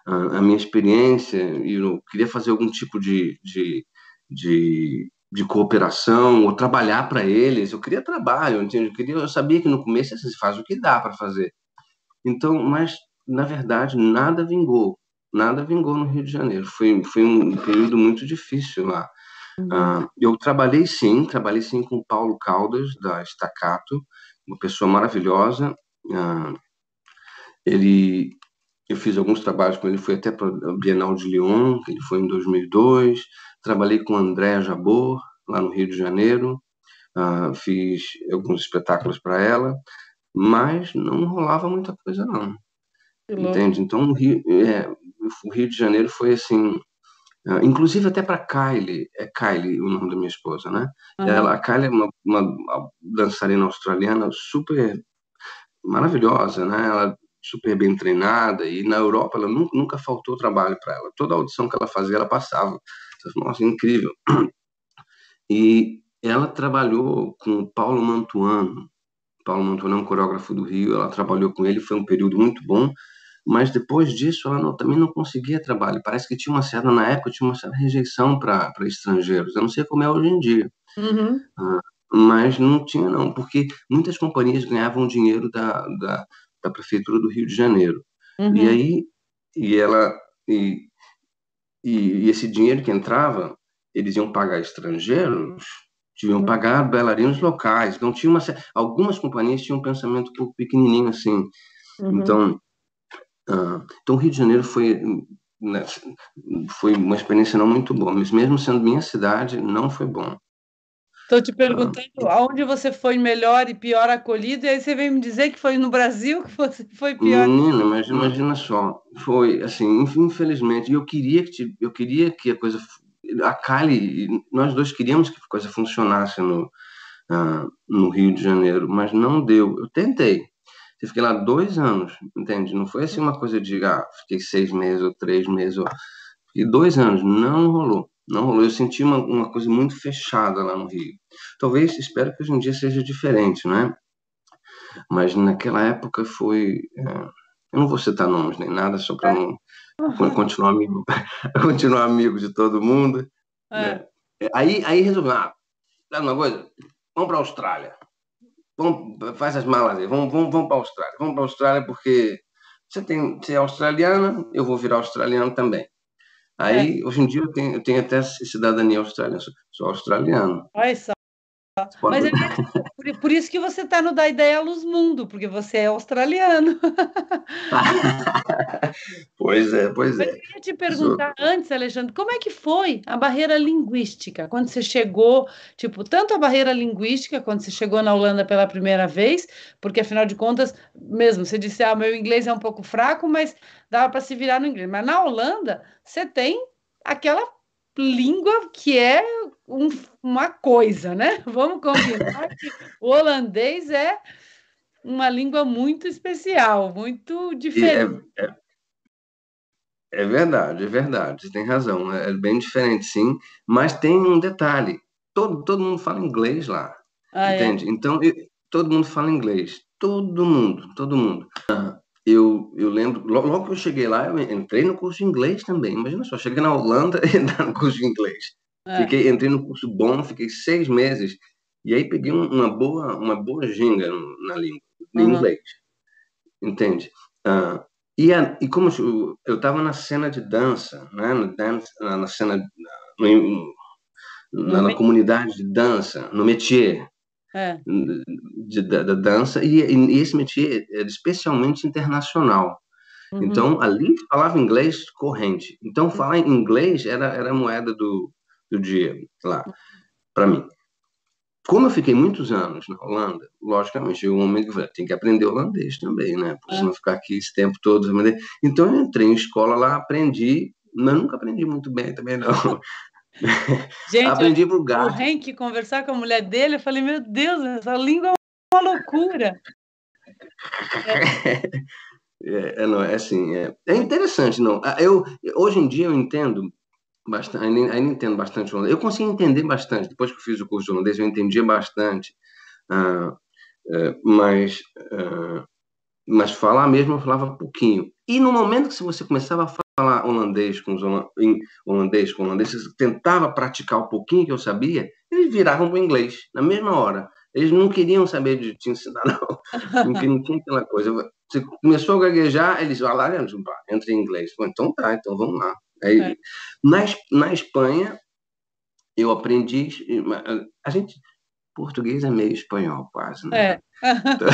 a, a minha experiência e eu queria fazer algum tipo de, de, de, de cooperação ou trabalhar para eles. Eu queria trabalho, entende? Eu, queria, eu sabia que no começo você faz o que dá para fazer. Então, mas na verdade nada vingou, nada vingou no Rio de Janeiro. Foi, foi um período muito difícil lá. Uhum. Uh, eu trabalhei sim, trabalhei sim com o Paulo Caldas da Estacato, uma pessoa maravilhosa. Uh, ele eu fiz alguns trabalhos com ele, fui até para a Bienal de Lyon, que ele foi em 2002. Trabalhei com Andréa Jabor, lá no Rio de Janeiro. Uh, fiz alguns espetáculos para ela, mas não rolava muita coisa, não. Entende? Então, o Rio, é, o Rio de Janeiro foi assim. Uh, inclusive até para Kylie, é Kylie o nome da minha esposa, né? Uhum. Ela, a Kylie é uma, uma, uma dançarina australiana super maravilhosa, né? Ela super bem treinada e na Europa ela nunca, nunca faltou trabalho para ela. Toda audição que ela fazia, ela passava. Nossa, incrível. E ela trabalhou com o Paulo Mantuano. Paulo Mantuano é um coreógrafo do Rio, ela trabalhou com ele, foi um período muito bom, mas depois disso ela não, também não conseguia trabalho. Parece que tinha uma certa, na época, tinha uma certa rejeição para estrangeiros. Eu não sei como é hoje em dia. Uhum. Ah, mas não tinha não, porque muitas companhias ganhavam dinheiro da, da, da prefeitura do Rio de Janeiro. Uhum. E aí, e ela, e, e, esse dinheiro que entrava, eles iam pagar estrangeiros, deviam pagar bailarinos locais. Então, tinha uma, algumas companhias tinham um pensamento um pouco pequenininho assim. Uhum. Então, então, o Rio de Janeiro foi, né, foi uma experiência não muito boa, mas mesmo sendo minha cidade, não foi bom. Estou te perguntando ah, aonde você foi melhor e pior acolhido, e aí você vem me dizer que foi no Brasil que você foi pior. Menina, mas imagina só, foi assim, infelizmente, eu queria que eu queria que a coisa a Kali, nós dois queríamos que a coisa funcionasse no uh, no Rio de Janeiro, mas não deu. Eu tentei. Eu fiquei lá dois anos, entende? Não foi assim uma coisa de ah, fiquei seis meses ou três meses, ou... fiquei dois anos, não rolou. Não rolou. Eu senti uma, uma coisa muito fechada lá no Rio. Talvez, espero que hoje em dia seja diferente, né? Mas naquela época foi. É, eu não vou citar nomes nem nada, só para não uhum. continuar amigo, continuar amigo de todo mundo. É. Né? Aí, aí resolvi, ah, sabe uma coisa? Vamos para a Austrália. Vamos, faz as malas aí, vamos, vamos, vamos para a Austrália. Vamos para a Austrália porque você, tem, você é australiana, eu vou virar australiano também. Aí, é. hoje em dia, eu tenho, eu tenho até cidadania australiana, sou, sou australiano. Olha só. Mas é por, por, isso que você está no Da Ideia Luz Mundo, porque você é australiano. pois é, pois Mas é. Eu queria te perguntar Sou... antes, Alexandre, como é que foi a barreira linguística? Quando você chegou, tipo, tanto a barreira linguística, quando você chegou na Holanda pela primeira vez, porque afinal de contas, mesmo, você disse, ah, meu inglês é um pouco fraco, mas dava para se virar no inglês. Mas na Holanda, você tem aquela língua que é um, uma coisa, né? Vamos combinar que o holandês é uma língua muito especial, muito diferente. É, é, é, verdade, é verdade, você tem razão, é, é bem diferente, sim, mas tem um detalhe, todo, todo mundo fala inglês lá, ah, é? entende? Então, eu, todo mundo fala inglês, todo mundo, todo mundo eu, eu lembro, logo que eu cheguei lá, eu entrei no curso de inglês também. Imagina só, cheguei na Holanda e entrar no curso de inglês. É. Fiquei, entrei no curso bom, fiquei seis meses e aí peguei uma boa, uma boa ginga na língua, em uhum. inglês, entende? Uh, e, a, e como eu estava na cena de dança, né, no dance, na cena, no, na, na comunidade de dança, no métier, é. de, da, da, dança, e, e, esse métier é especialmente internacional. Uhum. Então, ali falava inglês corrente. Então, uhum. falar inglês era, era a moeda do, do dia lá, para mim. Como eu fiquei muitos anos na Holanda, logicamente, eu falei, tem que aprender holandês também, né? Porque é. não ficar aqui esse tempo todo. Então, eu entrei em escola lá, aprendi, mas nunca aprendi muito bem também, não. Gente, aprendi pro gato. O Henk conversar com a mulher dele, eu falei, meu Deus, essa língua é uma loucura. É. É, é, não, é assim, é, é interessante, não. Ah, eu, hoje em dia eu entendo bastante, ainda, ainda entendo bastante holandês. Eu consegui entender bastante, depois que eu fiz o curso de holandês, eu entendia bastante. Uh, uh, mas, uh, mas falar mesmo eu falava pouquinho. E no momento que você começava a falar holandês com os holandês com holandês, tentava praticar um pouquinho que eu sabia, eles viravam para o inglês na mesma hora. Eles não queriam saber de te ensinar, não. Não, não tinha aquela coisa. Você começou a gaguejar, eles falaram, entra em inglês. então tá, então vamos lá. Aí, é. na, na Espanha, eu aprendi. A gente. Português é meio espanhol, quase. Né? É. Então,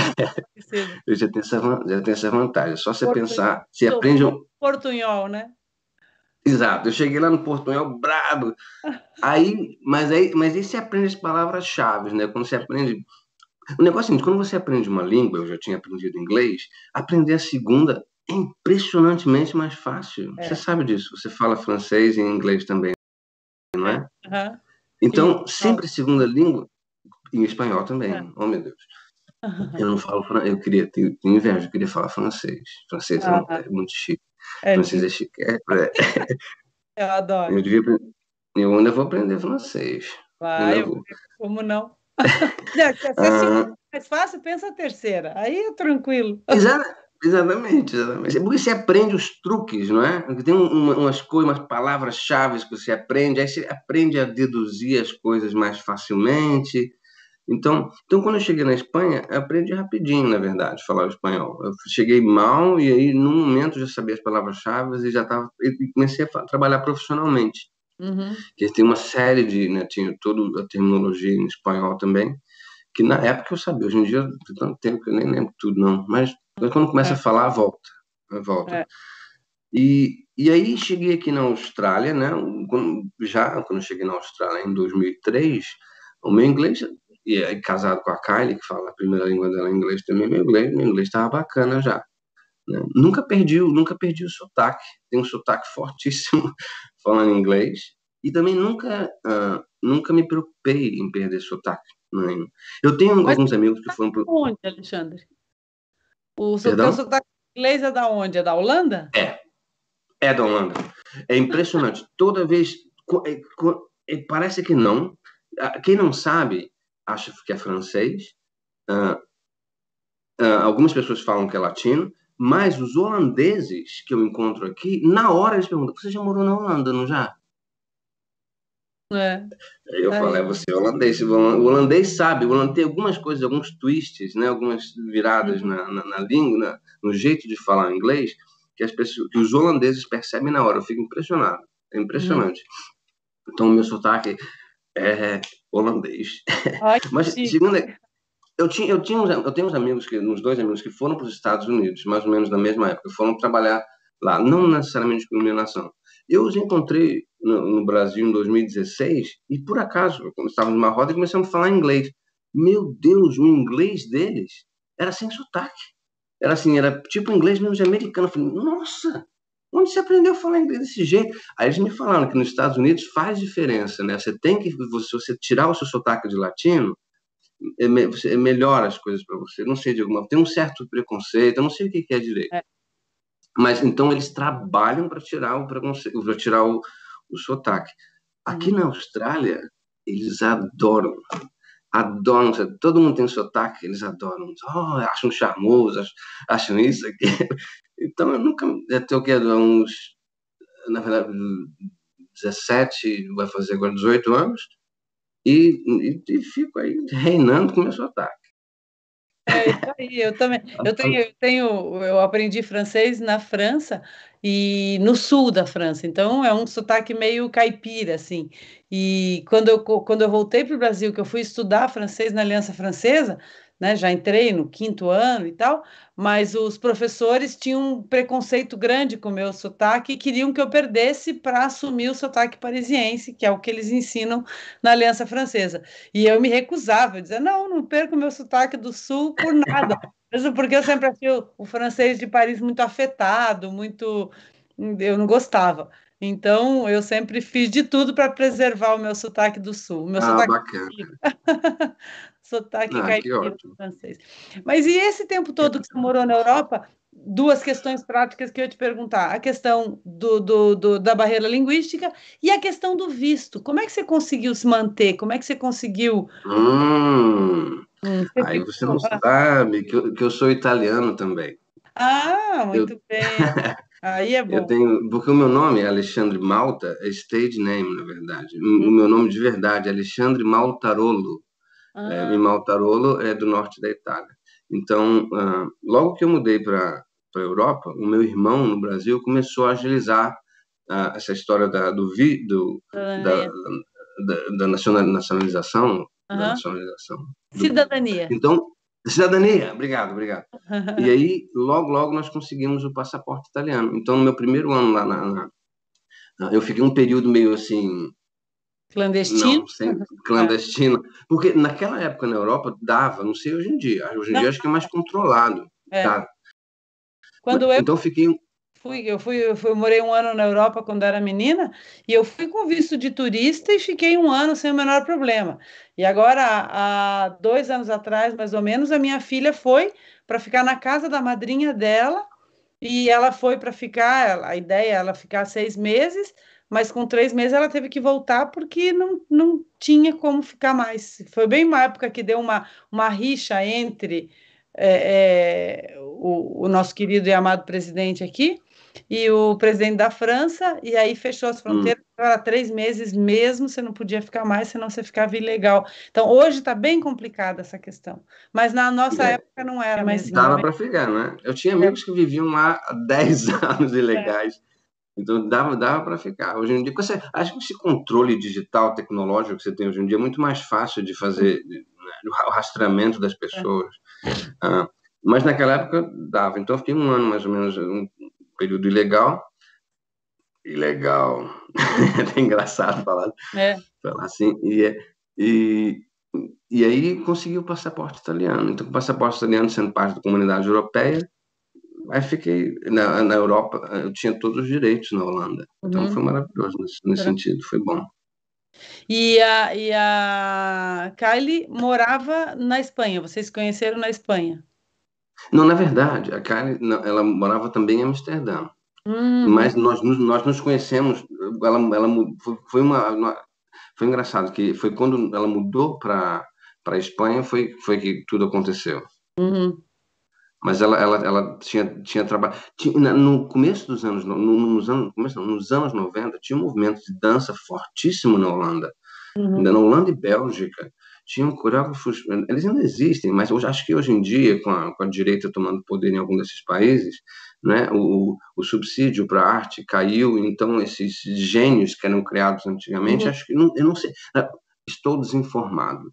eu já tenho, essa, já tenho essa vantagem. Só você pensar. Você aprende. Portunhol, né? Exato, eu cheguei lá no Portunhol brabo. Aí, mas aí, mas aí você aprende as palavras-chave, né? Quando você aprende. O negócio é seguinte, quando você aprende uma língua, eu já tinha aprendido inglês, aprender a segunda é impressionantemente mais fácil. É. Você sabe disso. Você fala francês e inglês também, não é? Uhum. Então, e, sempre segunda língua, em espanhol também. É. Oh, meu Deus. Uhum. Eu não falo francês, eu queria, tenho, inveja, eu queria falar francês. Francês uhum. é muito chique. É francês é chique. É, é. Eu adoro. Eu, devia, eu ainda vou aprender francês. Vai, eu, como não? não se ah, mais fácil, pensa a terceira. Aí é tranquilo. Exato. Exatamente, exatamente. É porque você aprende os truques, não é? Tem uma, umas coisas, umas palavras-chave que você aprende, aí você aprende a deduzir as coisas mais facilmente. Então, então, quando eu cheguei na Espanha, eu aprendi rapidinho, na verdade, falar o espanhol. Eu cheguei mal e aí, num momento, já sabia as palavras-chave e já estava. comecei a trabalhar profissionalmente. Uhum. Que tem uma série de, né, tinha toda a terminologia em espanhol também, que na época eu sabia, hoje em dia tanto tempo que eu nem lembro tudo não, mas quando começa é. a falar, volta, volta. É. E, e aí cheguei aqui na Austrália, né, já quando cheguei na Austrália em 2003, o meu inglês, e aí casado com a Kylie, que fala a primeira língua dela em inglês também, meu inglês, meu inglês estava bacana já. Né? Nunca perdi, nunca perdi o sotaque, tem um sotaque fortíssimo falando inglês, e também nunca, uh, nunca me preocupei em perder sotaque. Né? Eu tenho Mas alguns amigos que foram... Pro... Onde, Alexandre? O seu sotaque inglês é da onde? É da Holanda? É, é da Holanda. É impressionante. Toda vez... É, é, parece que não. Ah, quem não sabe, acha que é francês. Uh, uh, algumas pessoas falam que é latino, mas os holandeses que eu encontro aqui, na hora eles perguntam: você já morou na Holanda, não já? É. Eu é. falei, você é holandês. O holandês sabe, o holandês tem algumas coisas, alguns twists, né, algumas viradas uhum. na, na, na, língua, na, no jeito de falar inglês, que, as pessoas, que os holandeses percebem na hora. Eu fico impressionado. É impressionante. Uhum. Então, meu sotaque é holandês. Ai, Mas, segundo, eu tinha, eu tinha, eu tenho uns amigos que, uns dois amigos que foram para os Estados Unidos, mais ou menos na mesma época, foram trabalhar lá, não necessariamente com iluminação. Eu os encontrei no, no, Brasil em 2016 e por acaso, quando estávamos numa roda, começamos a falar inglês. Meu Deus, o inglês deles era sem sotaque. Era assim, era tipo inglês mesmo de americano. Eu falei, nossa, onde você aprendeu a falar inglês desse jeito? Aí eles me falaram que nos Estados Unidos faz diferença, né? Você tem que, se você tirar o seu sotaque de latino, é, é melhora as coisas para você. Não sei de alguma tem um certo preconceito, eu não sei o que é direito. É. Mas então eles trabalham para tirar o preconceito, para tirar o, o sotaque. Aqui uhum. na Austrália, eles adoram. Adoram, todo mundo tem sotaque, eles adoram. Oh, acham charmoso, acham isso, aqui. Então eu nunca. Até o que? Uns. Na verdade, 17, vai fazer agora 18 anos e, e, e fico aí reinando com meu sotaque. É isso aí, eu também. Eu tenho, eu tenho, eu aprendi francês na França e no sul da França, então é um sotaque meio caipira, assim. E quando eu, quando eu voltei para o Brasil, que eu fui estudar francês na Aliança Francesa, né, já entrei no quinto ano e tal, mas os professores tinham um preconceito grande com o meu sotaque e queriam que eu perdesse para assumir o sotaque parisiense, que é o que eles ensinam na Aliança Francesa. E eu me recusava, eu dizia, não, não perco o meu sotaque do Sul por nada. Mesmo porque eu sempre achei o, o francês de Paris muito afetado, muito... eu não gostava. Então, eu sempre fiz de tudo para preservar o meu sotaque do Sul. O meu ah, sotaque bacana. sotaque ah, caipira francês. Mas e esse tempo todo que você morou na Europa? Duas questões práticas que eu ia te perguntar: a questão do, do, do, da barreira linguística e a questão do visto. Como é que você conseguiu se manter? Como é que você conseguiu. Hum, hum, você aí você não sabe que eu, que eu sou italiano também. Ah, muito eu... bem. Aí é bom. Eu tenho, porque o meu nome é Alexandre Malta, é stage name, na verdade. Hum. O meu nome de verdade é Alexandre Maltarolo. Ah. É, e Maltarolo é do norte da Itália. Então, uh, logo que eu mudei para a Europa, o meu irmão no Brasil começou a agilizar uh, essa história da, do, vi, do, da, da, da nacionalização. Uhum. Da nacionalização do, Cidadania. Então, cidadania, obrigado, obrigado. e aí, logo, logo, nós conseguimos o passaporte italiano. Então, no meu primeiro ano lá na, na eu fiquei um período meio assim Clandestino? Não, sempre clandestino. Porque naquela época na Europa dava, não sei hoje em dia. Hoje em não. dia acho que é mais controlado. É. Tá? Quando eu então fiquei fui, eu fui, eu fui, eu morei um ano na Europa quando era menina e eu fui com visto de turista e fiquei um ano sem o menor problema. E agora, há dois anos atrás, mais ou menos, a minha filha foi para ficar na casa da madrinha dela e ela foi para ficar, a ideia é ela ficar seis meses mas com três meses ela teve que voltar porque não, não tinha como ficar mais. Foi bem uma época que deu uma, uma rixa entre é, é, o, o, nosso querido e amado presidente aqui e o presidente da França, e aí fechou as fronteiras hum. para três meses mesmo, você não podia ficar mais, senão você ficava ilegal. Então, hoje está bem complicada essa questão. Mas na nossa é. época não era mais Dava para ficar, né? Eu tinha amigos que viviam lá há 10 anos ilegais. É Então dava, dava para ficar. Hoje em dia, você, acho que esse controle digital, tecnológico que você tem hoje em dia é muito mais fácil de fazer né, o rastreamento das pessoas. É. Ah, mas naquela época dava. Então eu fiquei um ano mais ou menos, um período ilegal. Ilegal. é engraçado falar, é. falar assim. E, e, e aí consegui o passaporte italiano. Então, o passaporte italiano sendo parte da comunidade europeia, Aí fiquei na, na Europa, eu tinha todos os direitos na Holanda. Então uhum. foi maravilhoso nesse, nesse uhum. sentido, foi bom. E a, e a Kylie morava na Espanha, vocês se conheceram na Espanha? Não, na verdade, a Kylie, ela morava também em Amsterdã. Uhum. Mas nós, nós nos conhecemos, ela, ela foi uma, foi engraçado que foi quando ela mudou para para Espanha foi foi que tudo aconteceu. Uhum mas ela, ela, ela tinha, tinha trabalho. No começo dos anos, no, nos, anos, começo, nos anos 90, tinha um movimento de dança fortíssimo na Holanda. Uhum. Na Holanda e Bélgica. Tinham coreógrafos, eles ainda existem, mas eu acho que hoje em dia, com a, com a direita tomando poder em algum desses países, né, o, o subsídio para a arte caiu, então esses gênios que eram criados antigamente, uhum. acho que, não, eu não sei, estou desinformado.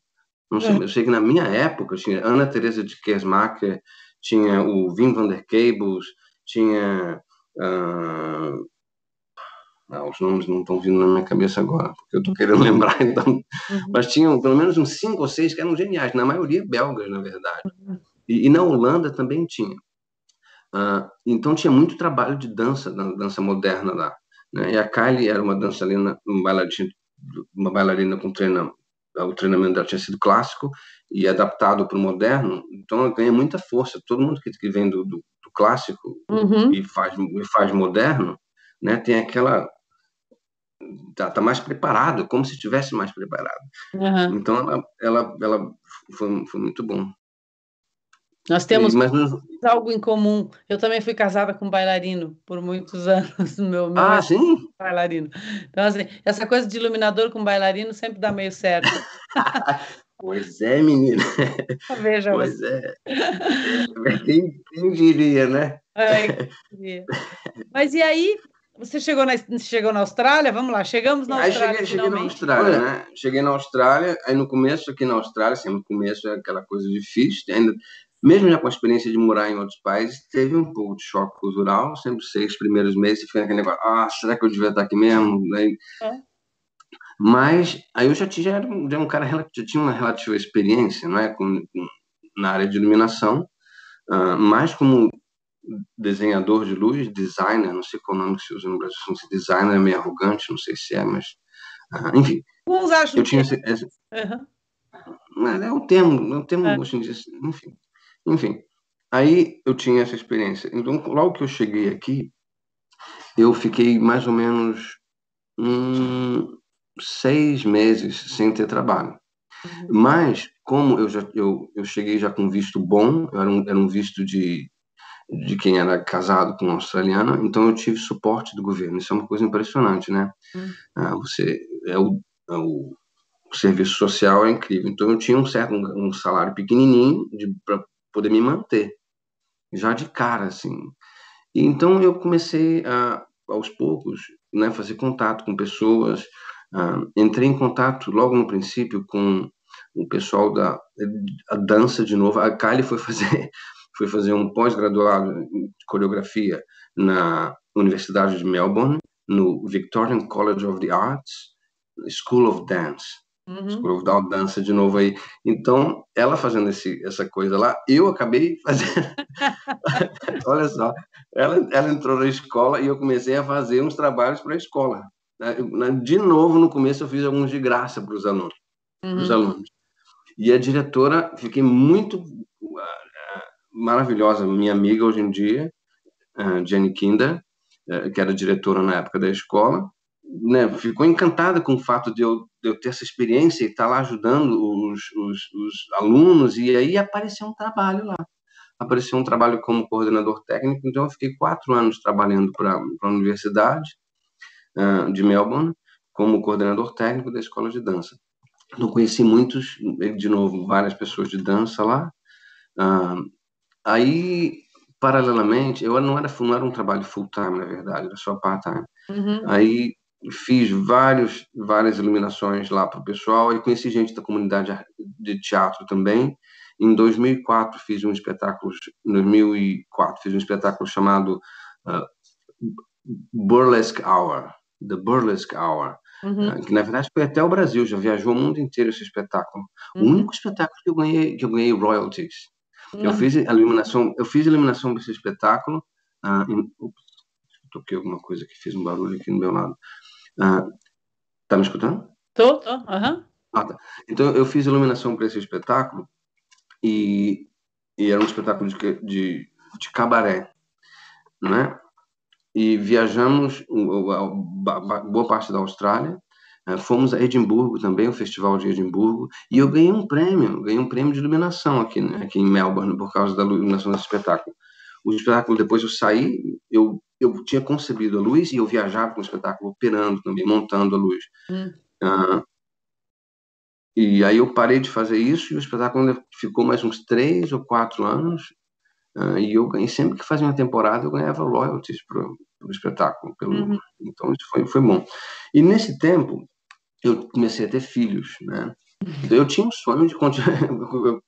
Não sei, é. Eu sei que na minha época tinha Ana Teresa de Kersmacher, tinha o Wim van der Cables, tinha. Uh, ah, os nomes não estão vindo na minha cabeça agora, porque eu estou querendo lembrar, então. Uhum. Mas tinham pelo menos uns cinco ou seis que eram geniais, na maioria belgas, na verdade. Uhum. E, e na Holanda também tinha. Uh, então tinha muito trabalho de dança, dança moderna lá. Né? E a Kylie era uma dançarina, uma bailarina, uma bailarina com treino, o treinamento dela tinha sido clássico, e adaptado para o moderno, então ela ganha muita força. Todo mundo que, que vem do, do, do clássico uhum. e, faz, e faz moderno, né, tem aquela tá, tá mais preparado, como se estivesse mais preparado. Uhum. Então ela, ela, ela foi, foi muito bom. Nós temos e, mas, algo em comum. Eu também fui casada com um bailarino por muitos anos. Meu, meu ah, sim? Bailarino. Então, assim, essa coisa de iluminador com bailarino sempre dá meio certo. Pois é, menina. Veja pois você. é. Quem, quem diria, né? É, diria. Mas e aí, você chegou na, chegou na Austrália? Vamos lá, chegamos na Austrália. Aí cheguei, cheguei na Austrália, né? Cheguei na Austrália, aí no começo aqui na Austrália, assim, no começo é aquela coisa difícil, ainda, mesmo já com a experiência de morar em outros países, teve um pouco de choque cultural, sempre seis primeiros meses, você fica aquele negócio, ah, será que eu devia estar aqui mesmo? Aí, é. Mas aí eu já tinha já era um, já um cara já tinha uma relativa experiência, não é, com, com na área de iluminação, uh, mais como desenhador de luz, designer, não sei qual nome que se usa no Brasil, não sei, designer é meio arrogante, não sei se é, mas uh, enfim. Uns acham eu tinha que... esse, esse, uhum. é o termo, é o termo é. dia, enfim, enfim. Aí eu tinha essa experiência. Então, logo que eu cheguei aqui, eu fiquei mais ou menos seis meses sem ter trabalho. Uhum. Mas, como eu, já, eu, eu cheguei já com visto bom, era um, era um visto de, de quem era casado com uma australiana, então eu tive suporte do governo. Isso é uma coisa impressionante, né? Uhum. Ah, você é o, é o, o, serviço social é incrível. Então eu tinha um certo um, um salário pequenininho para poder me manter, já de cara, assim. E, então eu comecei a aos poucos, né, fazer contato com pessoas, entrei em contato logo no princípio com o pessoal da dança de novo. A Kylie foi fazer foi fazer um pós-graduado em coreografia na Universidade de Melbourne, no Victorian College of the Arts, School of Dance. Uhum. School of Dance, dança de novo aí. Então, ela fazendo esse, essa coisa lá, eu acabei fazendo. Olha só, ela, ela entrou na escola e eu comecei a fazer uns trabalhos para a escola. Né, de novo, no começo, eu fiz alguns de graça para os alunos, uhum. alunos. E a diretora, fiquei muito uh, maravilhosa, minha amiga hoje em dia, Jenny Kinder, uh, que era diretora na época da escola, né, ficou encantada com o fato de eu, eu ter essa experiência e estar lá ajudando os, os, os alunos, e aí apareceu um trabalho lá apareceu um trabalho como coordenador técnico, então eu fiquei quatro anos trabalhando para a universidade, uh, de Melbourne como coordenador técnico da escola de dança. Não conheci muitos, de novo, várias pessoas de dança lá. Uh, aí, paralelamente, eu não era, não era um trabalho full-time, na verdade, era só part-time. Uhum. Aí fiz vários, várias iluminações lá para o pessoal, e conheci gente da comunidade de teatro também. Em 2004 fiz um espetáculo, em 2004 fiz um espetáculo chamado uh, Burlesque Hour, The Burlesque Hour, uhum. uh, que na verdade foi até o Brasil, já viajou o mundo inteiro esse espetáculo. Uhum. O único espetáculo que eu ganhei, que eu ganhei royalties. Uhum. Eu fiz a iluminação, eu fiz a iluminação desse espetáculo. Uh, em, ups, toquei alguma coisa que fez um barulho aqui no meu lado. Uh, tá me escutando? Tô, tô, aham. Ah, tá. Então eu fiz iluminação para esse espetáculo e, e era um espetáculo de, de, de cabaré, né? E viajamos boa parte da Austrália, eh, fomos a Edimburgo também, o Festival de Edimburgo, e eu ganhei um prêmio, ganhei um prêmio de iluminação aqui, né, aqui em Melbourne, por causa da iluminação desse espetáculo. O espetáculo, depois eu saí, eu, eu tinha concebido a luz e eu viajava com o espetáculo operando também, montando a luz. Hum. Uh, e aí eu parei de fazer isso e o espetáculo ficou mais uns três ou quatro anos. Uh, e eu ganhei, sempre que fazia uma temporada, eu ganhava royalties para o espetáculo. Pelo, uhum. Então isso foi, foi bom. E nesse tempo, eu comecei a ter filhos, né? Então, eu tinha um sonho de continuar. Eu,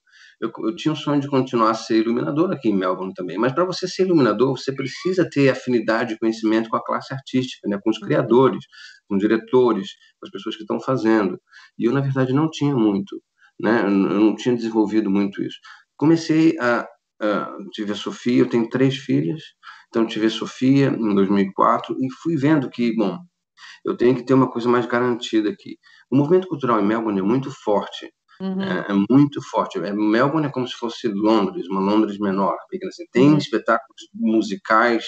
eu, tinha um sonho de continuar a ser iluminador aqui em Melbourne também. Mas para você ser iluminador, você precisa ter afinidade e conhecimento com a classe artística, né? com os uhum. criadores, com diretores, com as pessoas que estão fazendo. E eu, na verdade, não tinha muito, né? Eu não tinha desenvolvido muito isso. Comecei a, a tive a Sofia, eu tenho três filhas, então tive a Sofia em 2004 e fui vendo que, bom, eu tenho que ter uma coisa mais garantida aqui. O movimento cultural em Melbourne é muito forte. Uhum. É, é, muito forte. É, Melbourne é como se fosse Londres, uma Londres menor. Assim. Tem uhum. espetáculos musicais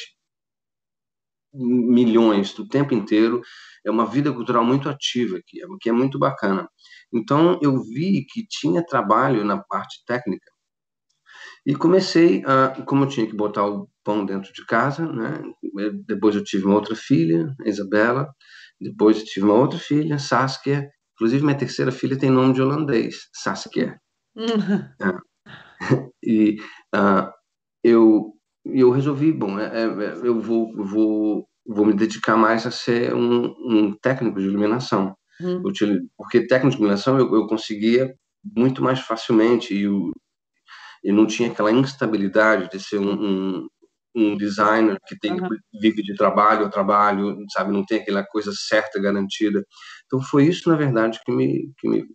milhões o tempo inteiro. É uma vida cultural muito ativa aqui, é, que é muito bacana. Então eu vi que tinha trabalho na parte técnica e comecei a, como eu tinha que botar o pão dentro de casa, né? Depois eu tive uma outra filha, Isabela. Depois eu tive uma outra filha, Saskia. Inclusive minha terceira filha tem nome de holandês, Saskia. Uhum. E uh, eu eu resolvi, bom, é, é, eu vou, vou, vou me dedicar mais a ser um, um técnico de iluminação. Hum. Porque técnico de iluminação eu, eu conseguia muito mais facilmente e eu, eu não tinha aquela instabilidade de ser um, um, um designer que tem uhum. vive de trabalho a trabalho, sabe, não tem aquela coisa certa garantida. Então foi isso, na verdade, que me, que me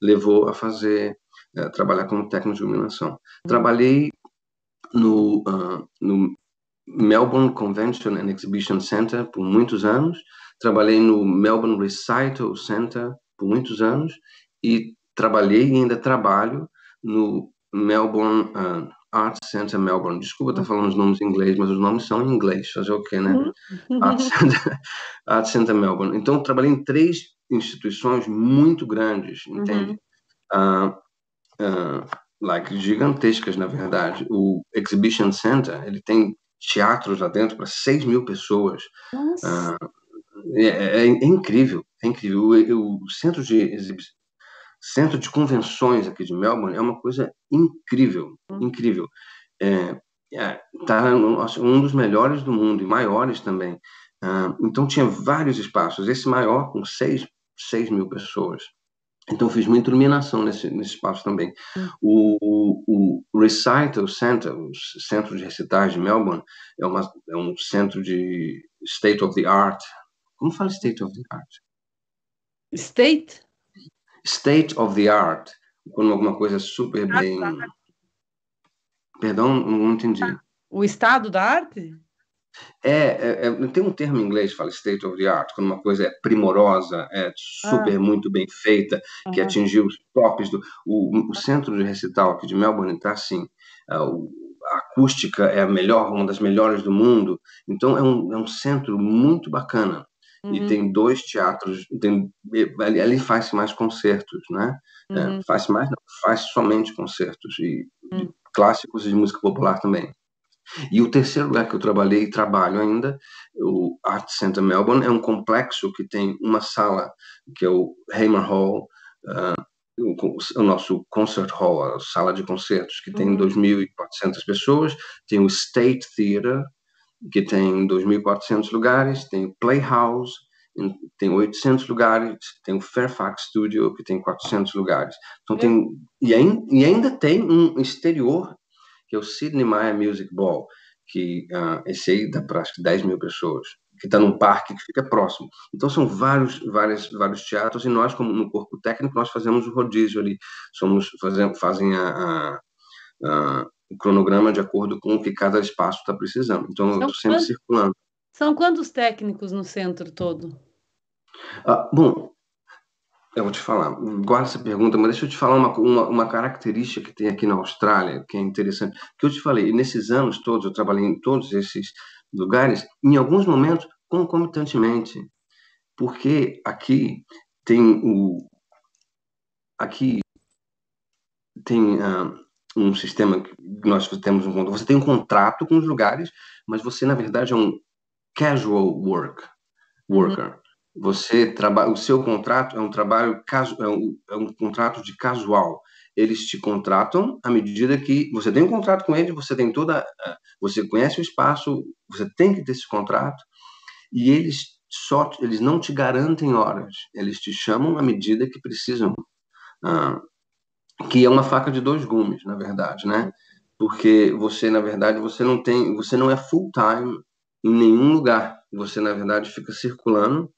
levou a fazer, é, trabalhar como técnico de iluminação. Uhum. Trabalhei no, uh, no Melbourne Convention and Exhibition Center por muitos anos, trabalhei no Melbourne Recital Center por muitos anos e trabalhei e ainda trabalho no Melbourne uh, Art Center Melbourne. Desculpa estar falando os nomes em inglês, mas os nomes são em inglês. Fazer o quê, né? Uhum. Art, Center, Art Center Melbourne. Então, trabalhei em três instituições muito grandes, entende? Uhum. Uh, uh, like, gigantescas, na verdade. O Exhibition Center, ele tem teatros lá dentro para 6 mil pessoas. Uh, é, é, é, incrível, é incrível. O, o, centro de centro de convenções aqui de Melbourne é uma coisa incrível, hum. incrível. É, é, tá um dos melhores do mundo e maiores também. Uh, então tinha vários espaços. Esse maior com 6 mil pessoas. Então, fiz muita iluminação nesse, nesse espaço também. Hum. O, o, o, Recital Center, o Centro de Recitais de Melbourne, é, uma, é um centro de state of the art. Como fala state of the art? State? State of the art. Quando alguma coisa super bem. Perdão, não entendi. O estado da arte? É, é, é, tem um termo em inglês que fala state of the art, quando uma coisa é primorosa, é super, ah. muito bem feita, que atingiu os tops do. O, o, centro de recital aqui de Melbourne está assim. A, a, acústica é a melhor, uma das melhores do mundo. Então é um, é um centro muito bacana. Uhum. E tem dois teatros, tem, ali, ali faz mais concertos, né? É, uhum. É, faz mais, não, faz somente concertos, e, uhum. clássicos e de música popular também. E o terceiro lugar que eu trabalhei e trabalho ainda, o Art Center Melbourne, é um complexo que tem uma sala, que é o Hamer Hall, uh, o, o, nosso Concert Hall, a sala de concertos, que tem uhum. 2.400 pessoas, tem o State Theatre, que tem 2.400 lugares, tem o Playhouse, tem 800 lugares, tem o Fairfax Studio, que tem 400 lugares. Então, tem, e, ainda, e ainda tem um exterior, que é o Sydney Maya Music Ball, que uh, esse aí dá para acho que 10 mil pessoas, que está num parque que fica próximo. Então, são vários, vários, vários teatros, e nós, como no corpo técnico, nós fazemos o rodízio ali. Somos, fazemos, fazem a, a, a o cronograma de acordo com o que cada espaço está precisando. Então, eu estou sempre quantos, circulando. São quantos técnicos no centro todo? Ah, bom, eu vou te falar, guarda essa pergunta, mas deixa eu te falar uma, uma, uma, característica que tem aqui na Austrália, que é interessante. Que eu te falei, nesses anos todos, eu trabalhei em todos esses lugares, em alguns momentos, concomitantemente. Porque aqui tem o. Aqui tem uh, um sistema que nós temos um você tem um contrato com os lugares, mas você na verdade é um casual work worker. Uhum. Você trabalha, o seu contrato é um trabalho caso, é um, é um contrato de casual. Eles te contratam à medida que você tem um contrato com eles, você tem toda, você conhece o espaço, você tem que ter esse contrato e eles só eles não te garantem horas, eles te chamam à medida que precisam. Ah, que é uma faca de dois gumes, na verdade, né? Porque você, na verdade, você não tem, você não é full time em nenhum lugar. Você, na verdade, fica circulando.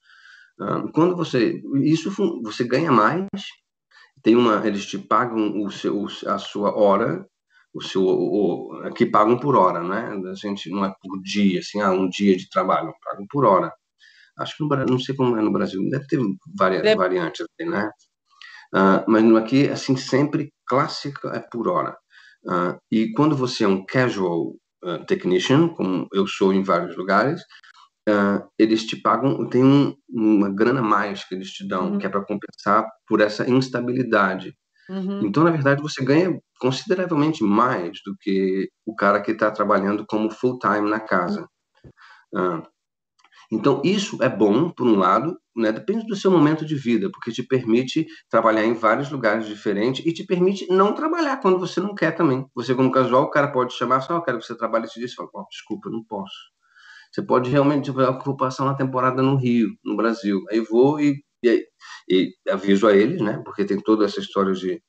Quando você, isso você ganha mais. Tem uma, eles te pagam o seu, a sua hora, o seu, o, aqui pagam por hora, né? A gente não é por dia, assim, ah, um dia de trabalho, pagam por hora. Acho que no não sei como é no Brasil, deve ter vari, variantes, né? Uh, mas aqui, assim, sempre clássica é por hora. Uh, e quando você é um casual uh, technician, como eu sou em vários lugares, eles te pagam, tem um, uma grana mais que eles te dão, uhum. que é para compensar por essa instabilidade. Uhum. Então, na verdade, você ganha consideravelmente mais do que o cara que está trabalhando como full-time na casa. Uhum. Então, isso é bom, por um lado, né? depende do seu momento de vida, porque te permite trabalhar em vários lugares diferentes e te permite não trabalhar quando você não quer também. Você, como casual, o cara pode chamar só, oh, quero que você trabalhe esse dia. Você fala, oh, desculpa, eu não posso. Você pode realmente, tipo, eu vou passar uma temporada no Rio, no Brasil. Aí vou e, e, e aviso a eles, né? Porque tem toda essa história de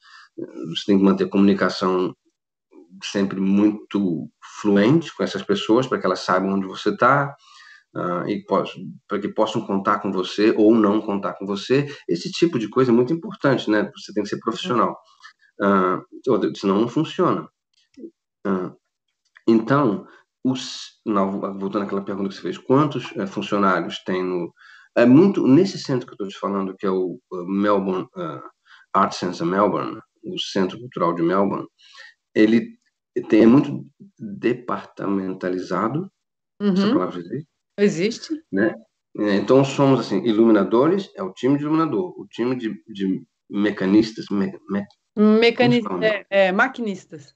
você tem que manter comunicação sempre muito fluente com essas pessoas para que elas saibam onde você está uh, e para que possam contar com você ou não contar com você. Esse tipo de coisa é muito importante, né? Você tem que ser profissional, uh, senão não funciona. Uh, então, os, não, voltando àquela pergunta que você fez, quantos uh, funcionários tem no é muito nesse centro que eu estou te falando, que é o Melbourne uh, Art Center Melbourne, o Centro Cultural de Melbourne, ele tem, é muito departamentalizado, uhum. essa palavra existe? Existe. Né? É, então somos assim, iluminadores é o time de iluminador, o time de, de mecanistas, me, me, Mecanista, é, é, maquinistas.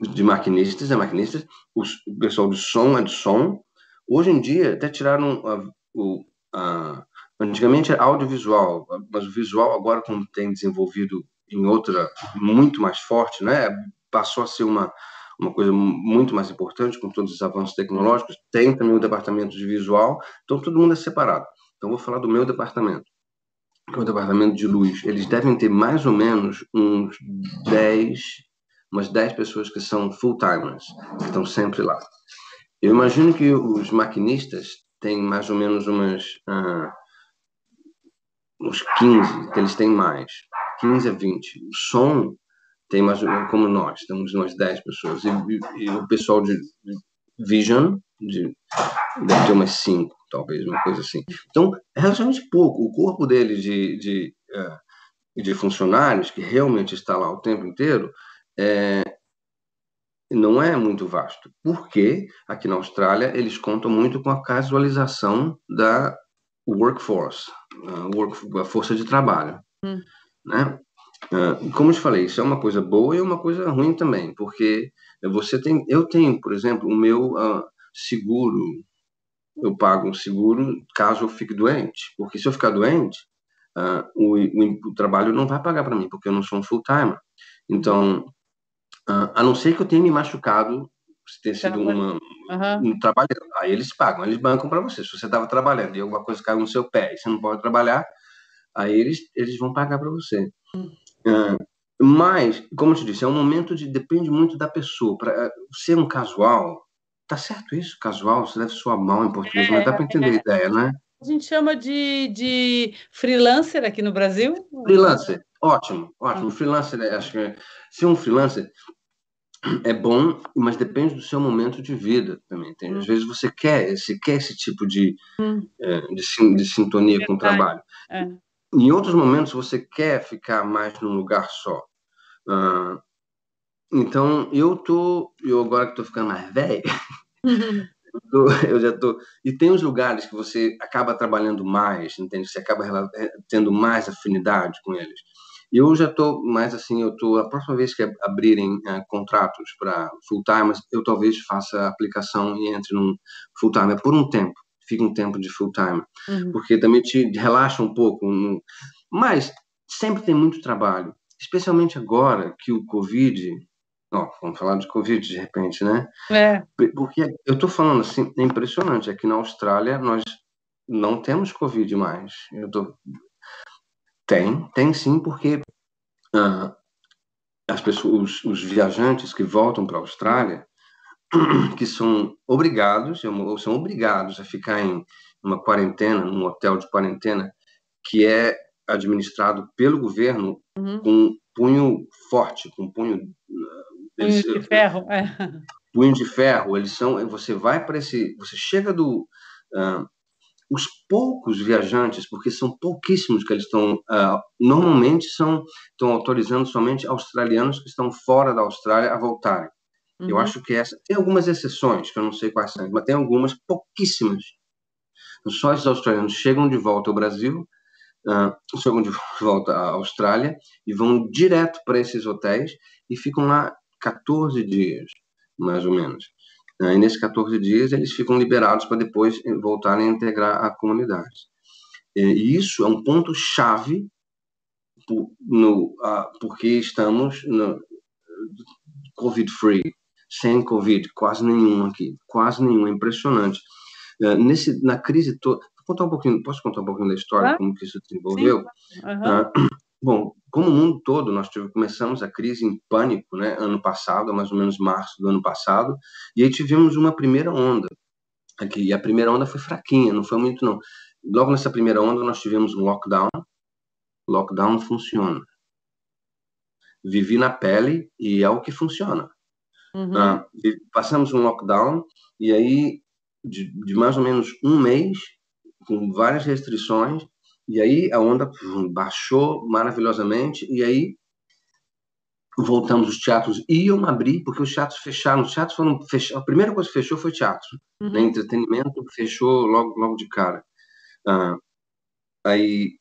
De maquinistas, é maquinistas, os, o pessoal de som é de som. Hoje em dia até tiraram a, o, a, antigamente era audiovisual, mas o visual agora como tem desenvolvido em outra muito mais forte, né? Passou a ser uma uma coisa muito mais importante, com todos os avanços tecnológicos, tem também o departamento de visual, então todo mundo é separado. Então vou falar do meu departamento, que é o departamento de luz. Eles devem ter mais ou menos uns 10, umas 10 pessoas que são full-timers, que estão sempre lá. Eu imagino que os maquinistas têm mais ou menos umas... Ah, uns 15, que eles têm mais. 15 a 20. O som tem mais como nós, temos umas 10 pessoas. E, e, e, o pessoal de Vision de, deve ter umas 5, talvez, uma coisa assim. Então, é relativamente pouco. O corpo dele de, de, uh, de funcionários, que realmente está lá o tempo inteiro, é, não é muito vasto. Porque aqui na Austrália eles contam muito com a casualização da workforce, a, work, a força de trabalho. Hum. Né? Ah, como eu te falei, isso é uma coisa boa e uma coisa ruim também, porque você tem, eu tenho, por exemplo, o meu uh, seguro, eu pago um seguro caso eu fique doente, porque se eu ficar doente, uh, o, o, o, trabalho não vai pagar para mim, porque eu não sou um full timer. Então, a não ser que eu tenha me machucado ter sido uma, uhum. um trabalho. Aí eles pagam, eles bancam para você. Se você estava trabalhando e alguma coisa caiu no seu pé e você não pode trabalhar, aí eles, eles vão pagar para você. Uh, mas, como eu te disse, é um momento de. depende muito da pessoa. Para ser um casual, tá certo isso? Casual, você deve soar mal em português, é, mas dá para entender é. a ideia, né? A gente chama de, de freelancer aqui no Brasil? Freelancer, ótimo, ótimo. Ah. Freelancer, é, acho que ser um freelancer é bom, mas depende do seu momento de vida também. Tem, hum. Às vezes você quer, você quer esse tipo de, hum. é, de, de, sintonia com o trabalho. É. Em outros momentos você quer ficar mais num lugar só. Uh, então eu tô, eu agora que estou ficando mais velho, eu já tô e tem os lugares que você acaba trabalhando mais, entende? Você acaba eh, tendo mais afinidade com eles. Eu já estou mais assim, eu tô a próxima vez que abrirem uh, contratos para full time, eu talvez faça a aplicação e entre num full time por um tempo, fica um tempo de full time, uhum. porque também te relaxa um pouco. Mas sempre tem muito trabalho, especialmente agora que o Covid Ó, vamos falar de Covid de repente, né? É. Porque eu estou falando assim, é impressionante. Aqui na Austrália, nós não temos Covid mais. Eu tô... Tem, tem sim, porque uh, as pessoas, os, os, viajantes que voltam para a Austrália, que são obrigados, ou são obrigados a ficar em uma quarentena, num hotel de quarentena, que é administrado pelo governo uhum. com punho forte, com punho eles, punho de ferro, é. Punho de ferro, eles são. Você vai para esse. Você chega do. Uh, os poucos viajantes, porque são pouquíssimos que eles estão, uh, normalmente são estão autorizando somente australianos que estão fora da Austrália a voltarem. Uhum. Eu acho que essa tem algumas exceções que eu não sei quais são, mas tem algumas pouquíssimas. Só esses australianos chegam de volta ao Brasil, uh, chegam de volta à Austrália e vão direto para esses hotéis e ficam lá 14 dias, mais ou menos. E nesses 14 dias, eles ficam liberados para depois voltarem a integrar a comunidade. E isso é um ponto-chave porque estamos no Covid-free, sem Covid, quase nenhum aqui, quase nenhum, é impressionante. Nesse, na crise toda, contar um pouquinho, posso contar um pouquinho da história, como que isso desenvolveu? Uhum. Bom, como o mundo todo, nós tivemos, começamos a crise em pânico, né, ano passado, mais ou menos março do ano passado, e aí tivemos uma primeira onda aqui, e a primeira onda foi fraquinha, não foi muito não. Logo nessa primeira onda nós tivemos um lockdown, lockdown funciona. Vivi na pele e é o que funciona. Uhum. Ah, passamos um lockdown e aí de, de mais ou menos um mês, com várias restrições, e aí a onda baixou maravilhosamente, e aí voltamos, os teatros iam abrir, porque os teatros fecharam, os teatros foram fechados, a primeira coisa que fechou foi teatro, uhum. né? entretenimento fechou logo, logo de cara. Ah, aí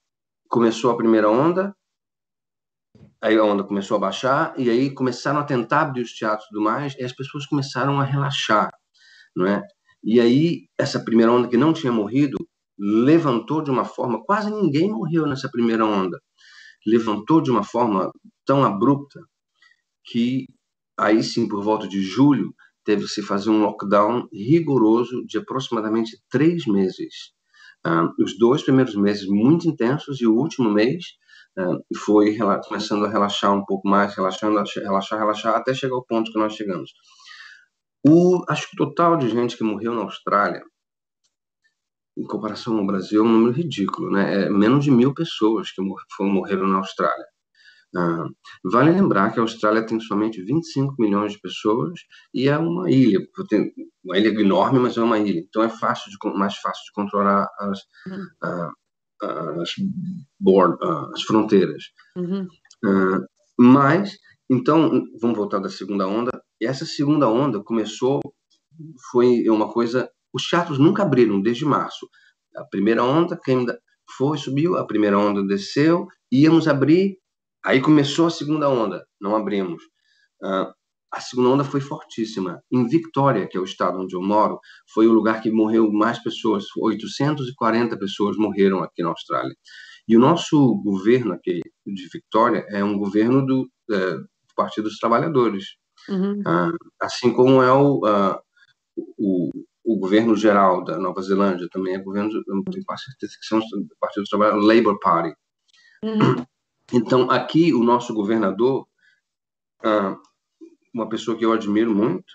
começou a primeira onda, aí a onda começou a baixar, e aí começaram a tentar abrir os teatros e tudo mais, e as pessoas começaram a relaxar, não é? E aí, essa primeira onda que não tinha morrido, levantou de uma forma, quase ninguém morreu nessa primeira onda. Levantou de uma forma tão abrupta que aí sim, por volta de julho, teve se fazer um lockdown rigoroso de aproximadamente três meses. Uh, os dois primeiros meses muito intensos e o último mês uh, foi começando a relaxar um pouco mais, relaxando, relaxar, relaxar, até chegar ao ponto que nós chegamos. O, acho que o total de gente que morreu na Austrália em comparação ao Brasil, é um número ridículo, né? É menos de mil pessoas que morreram na Austrália. Ah, vale lembrar que a Austrália tem somente 25 milhões de pessoas e é uma ilha, uma ilha enorme, mas é uma ilha, então é fácil de, mais fácil de controlar as, uhum. ah, as, board, ah, as fronteiras. Uhum. Ah, mas, então, vamos voltar da segunda onda. Essa segunda onda começou, foi uma coisa os teatros nunca abriram desde março. A primeira onda, quem foi, subiu, a primeira onda desceu, íamos abrir, aí começou a segunda onda, não abrimos. Uh, a segunda onda foi fortíssima. Em Victoria, que é o estado onde eu moro, foi o lugar que morreu mais pessoas. 840 pessoas morreram aqui na Austrália. E o nosso governo aqui de Victoria é um governo do, é, do Partido dos Trabalhadores. Uhum. Uh, assim como é o, uh, o, o, governo geral da Nova Zelândia, também é governo, não tenho quase certeza que são do Partido do Trabalho, Labour Party. Uhum. Então, aqui, o nosso governador, uh, uma pessoa que eu admiro muito,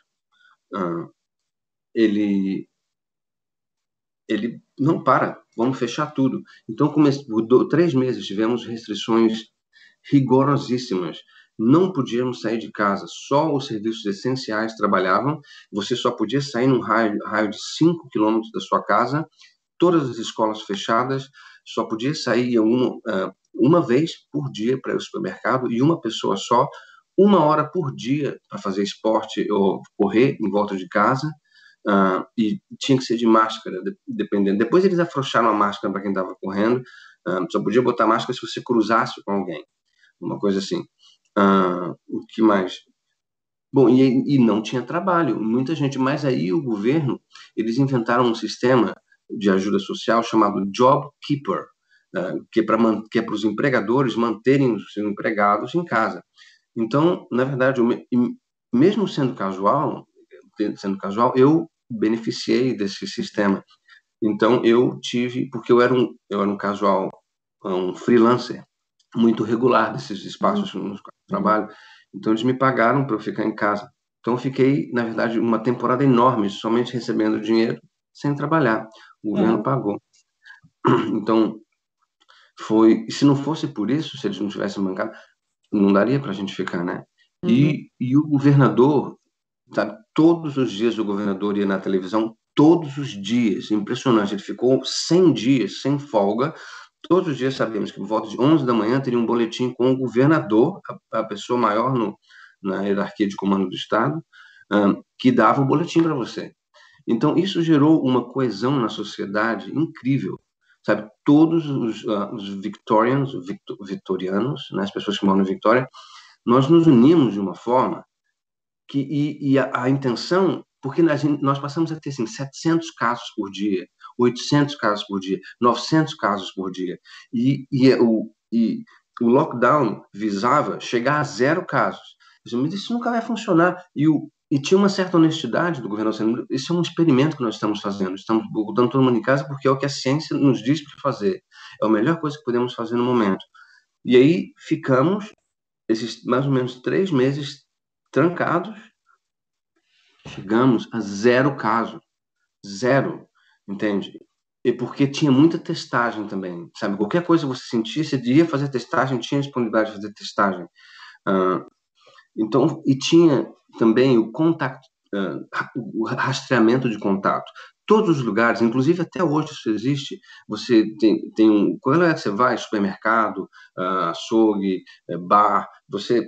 ele ele não para, vamos fechar tudo. Então, por três meses tivemos restrições rigorosíssimas. Não podíamos sair de casa, só os serviços essenciais trabalhavam. Você só podia sair num raio, raio de 5 quilômetros da sua casa, todas as escolas fechadas, só podia sair uma, uma vez por dia para o supermercado e uma pessoa só, uma hora por dia para fazer esporte ou correr em volta de casa. Uh, e tinha que ser de máscara, dependendo. Depois eles afrouxaram a máscara para quem estava correndo, uh, só podia botar máscara se você cruzasse com alguém, uma coisa assim. Uh, o que mais? Bom, e, e, não tinha trabalho, muita gente, mas aí o governo, eles inventaram um sistema de ajuda social chamado Job Keeper, que é para é os empregadores manterem os seus empregados em casa. Então, na verdade, mesmo sendo casual, sendo casual, eu beneficiei desse sistema. Então eu tive, porque eu era um, eu era um casual, um freelancer muito regular desses espaços uhum. nos quais eu trabalho. Então eles me pagaram para eu ficar em casa. Então eu fiquei, na verdade, uma temporada enorme somente recebendo dinheiro sem trabalhar. O governo uhum. pagou. Então foi, se não fosse por isso, se eles não tivessem bancado, não daria para a gente ficar, né? Uhum. E, e o governador Sabe? Todos os dias o governador ia na televisão, todos os dias, impressionante. Ele ficou 100 dias sem folga. Todos os dias sabemos que por volta de 11 da manhã teria um boletim com o governador, a, a pessoa maior no, na hierarquia de comando do Estado, um, que dava o boletim para você. Então, isso gerou uma coesão na sociedade incrível. Sabe, todos os, uh, os Victorians, victor, vitorianos, né, as pessoas que moram em Vitória, nós nos unimos de uma forma que, e, e a, a, intenção, porque nós, nós passamos a ter assim, 700 casos por dia, 800 casos por dia, 900 casos por dia, e, e, o, e o lockdown visava chegar a zero casos. Mas isso nunca vai funcionar. E, o, e tinha uma certa honestidade do governo brasileiro. Esse é um experimento que nós estamos fazendo. Estamos botando todo mundo em casa porque é o que a ciência nos diz para fazer. É a melhor coisa que podemos fazer no momento. E aí ficamos esses mais ou menos três meses trancados, chegamos a zero caso. Zero, entende? E porque tinha muita testagem também, sabe? Qualquer coisa que você sentisse, você ia fazer testagem, tinha disponibilidade de fazer testagem. Uh, então, e tinha também o contato, o rastreamento de contato. Todos os lugares, inclusive até hoje isso existe, você tem, tem um... Quando é que você vai? Supermercado, açougue, eh, bar, você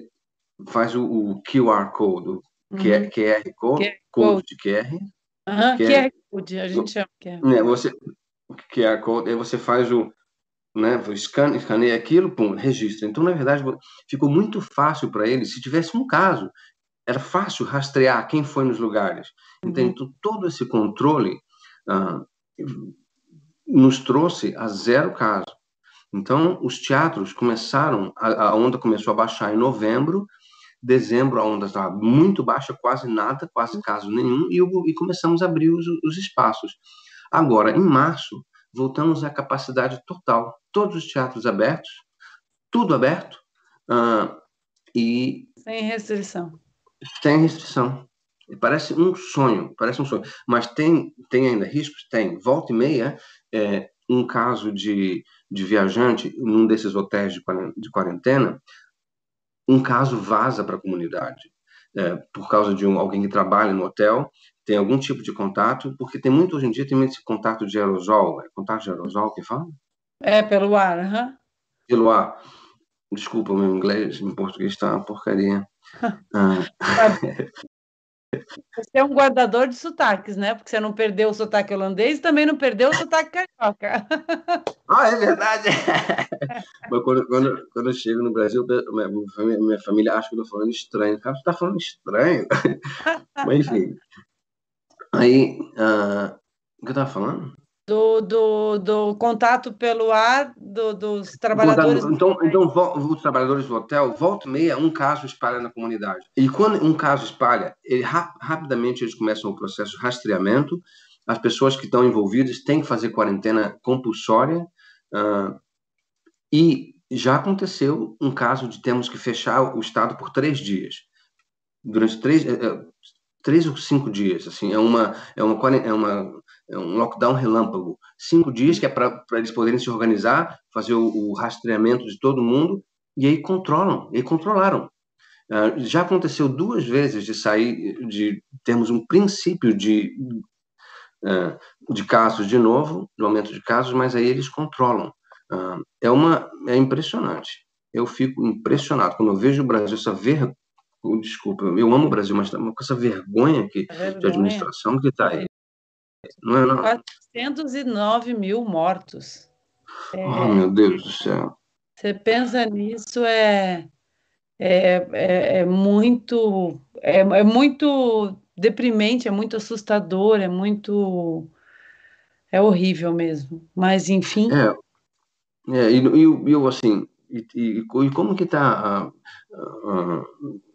faz o, o QR Code, o QR, QR Code, code de QR. Uhum, QR, QR Code, a gente chama QR. Né, você, QR Code, aí você faz o, né, escane, escaneia aquilo, pum, registra. Então, na verdade, ficou muito fácil para ele, se tivesse um caso, era fácil rastrear quem foi nos lugares. Uhum. Então, todo esse controle ah, nos trouxe a zero caso. Então, os teatros começaram, a, a onda começou a baixar em novembro, Dezembro a onda estava muito baixa, quase nada, quase caso nenhum, e, e começamos a abrir os, os espaços. Agora, em março, voltamos à capacidade total. Todos os teatros abertos, tudo aberto, uh, e... Sem restrição. Sem restrição. Parece um sonho, parece um sonho. Mas tem, tem ainda riscos? Tem. Volta e meia, é, um caso de, de viajante num desses hotéis de quarentena um caso vaza para a comunidade. É, por causa de um, alguém que trabalha no hotel, tem algum tipo de contato, porque tem muito hoje em dia, tem muito esse contato de aerosol, é contato de aerosol que fala? É, pelo ar, uhum. Pelo ar. Desculpa, meu inglês, em português está uma porcaria. ah. Você é um guardador de sotaques, né? Porque você não perdeu o sotaque holandês e também não perdeu o sotaque carioca. Ah, é verdade! Mas quando, quando, quando eu chego no Brasil, minha, família, minha família acha que eu estou falando estranho. Cara, você está falando estranho? Mas enfim. Aí, uh, o que eu estava falando? do, do, do contato pelo ar do, dos trabalhadores. Então, então, os trabalhadores do hotel, volta e meia, um caso espalha na comunidade. E quando um caso espalha, ele, rapidamente eles começam o processo de rastreamento. As pessoas que estão envolvidas têm que fazer quarentena compulsória. Uh, e já aconteceu um caso de termos que fechar o estado por três dias. Durante três, eh, eh, três ou cinco dias, assim, é uma é uma é uma é um lockdown relâmpago, cinco dias que é para eles poderem se organizar, fazer o, o, rastreamento de todo mundo e aí controlam, e controlaram. Uh, já aconteceu duas vezes de sair, de termos um princípio de uh, de casos de novo, de aumento de casos, mas aí eles controlam. Uh, é uma é impressionante. Eu fico impressionado quando eu vejo o Brasil essa vergonha desculpa, eu amo o Brasil, mas tá com essa vergonha aqui vergonha. de administração que está aí. Não é, não? 409 mil mortos. É, oh, meu Deus do céu. Você pensa nisso, é, é, é, é muito é, é muito deprimente, é muito assustador, é muito é horrível mesmo. Mas enfim. É, é e, e eu assim, e, e, e como que está e,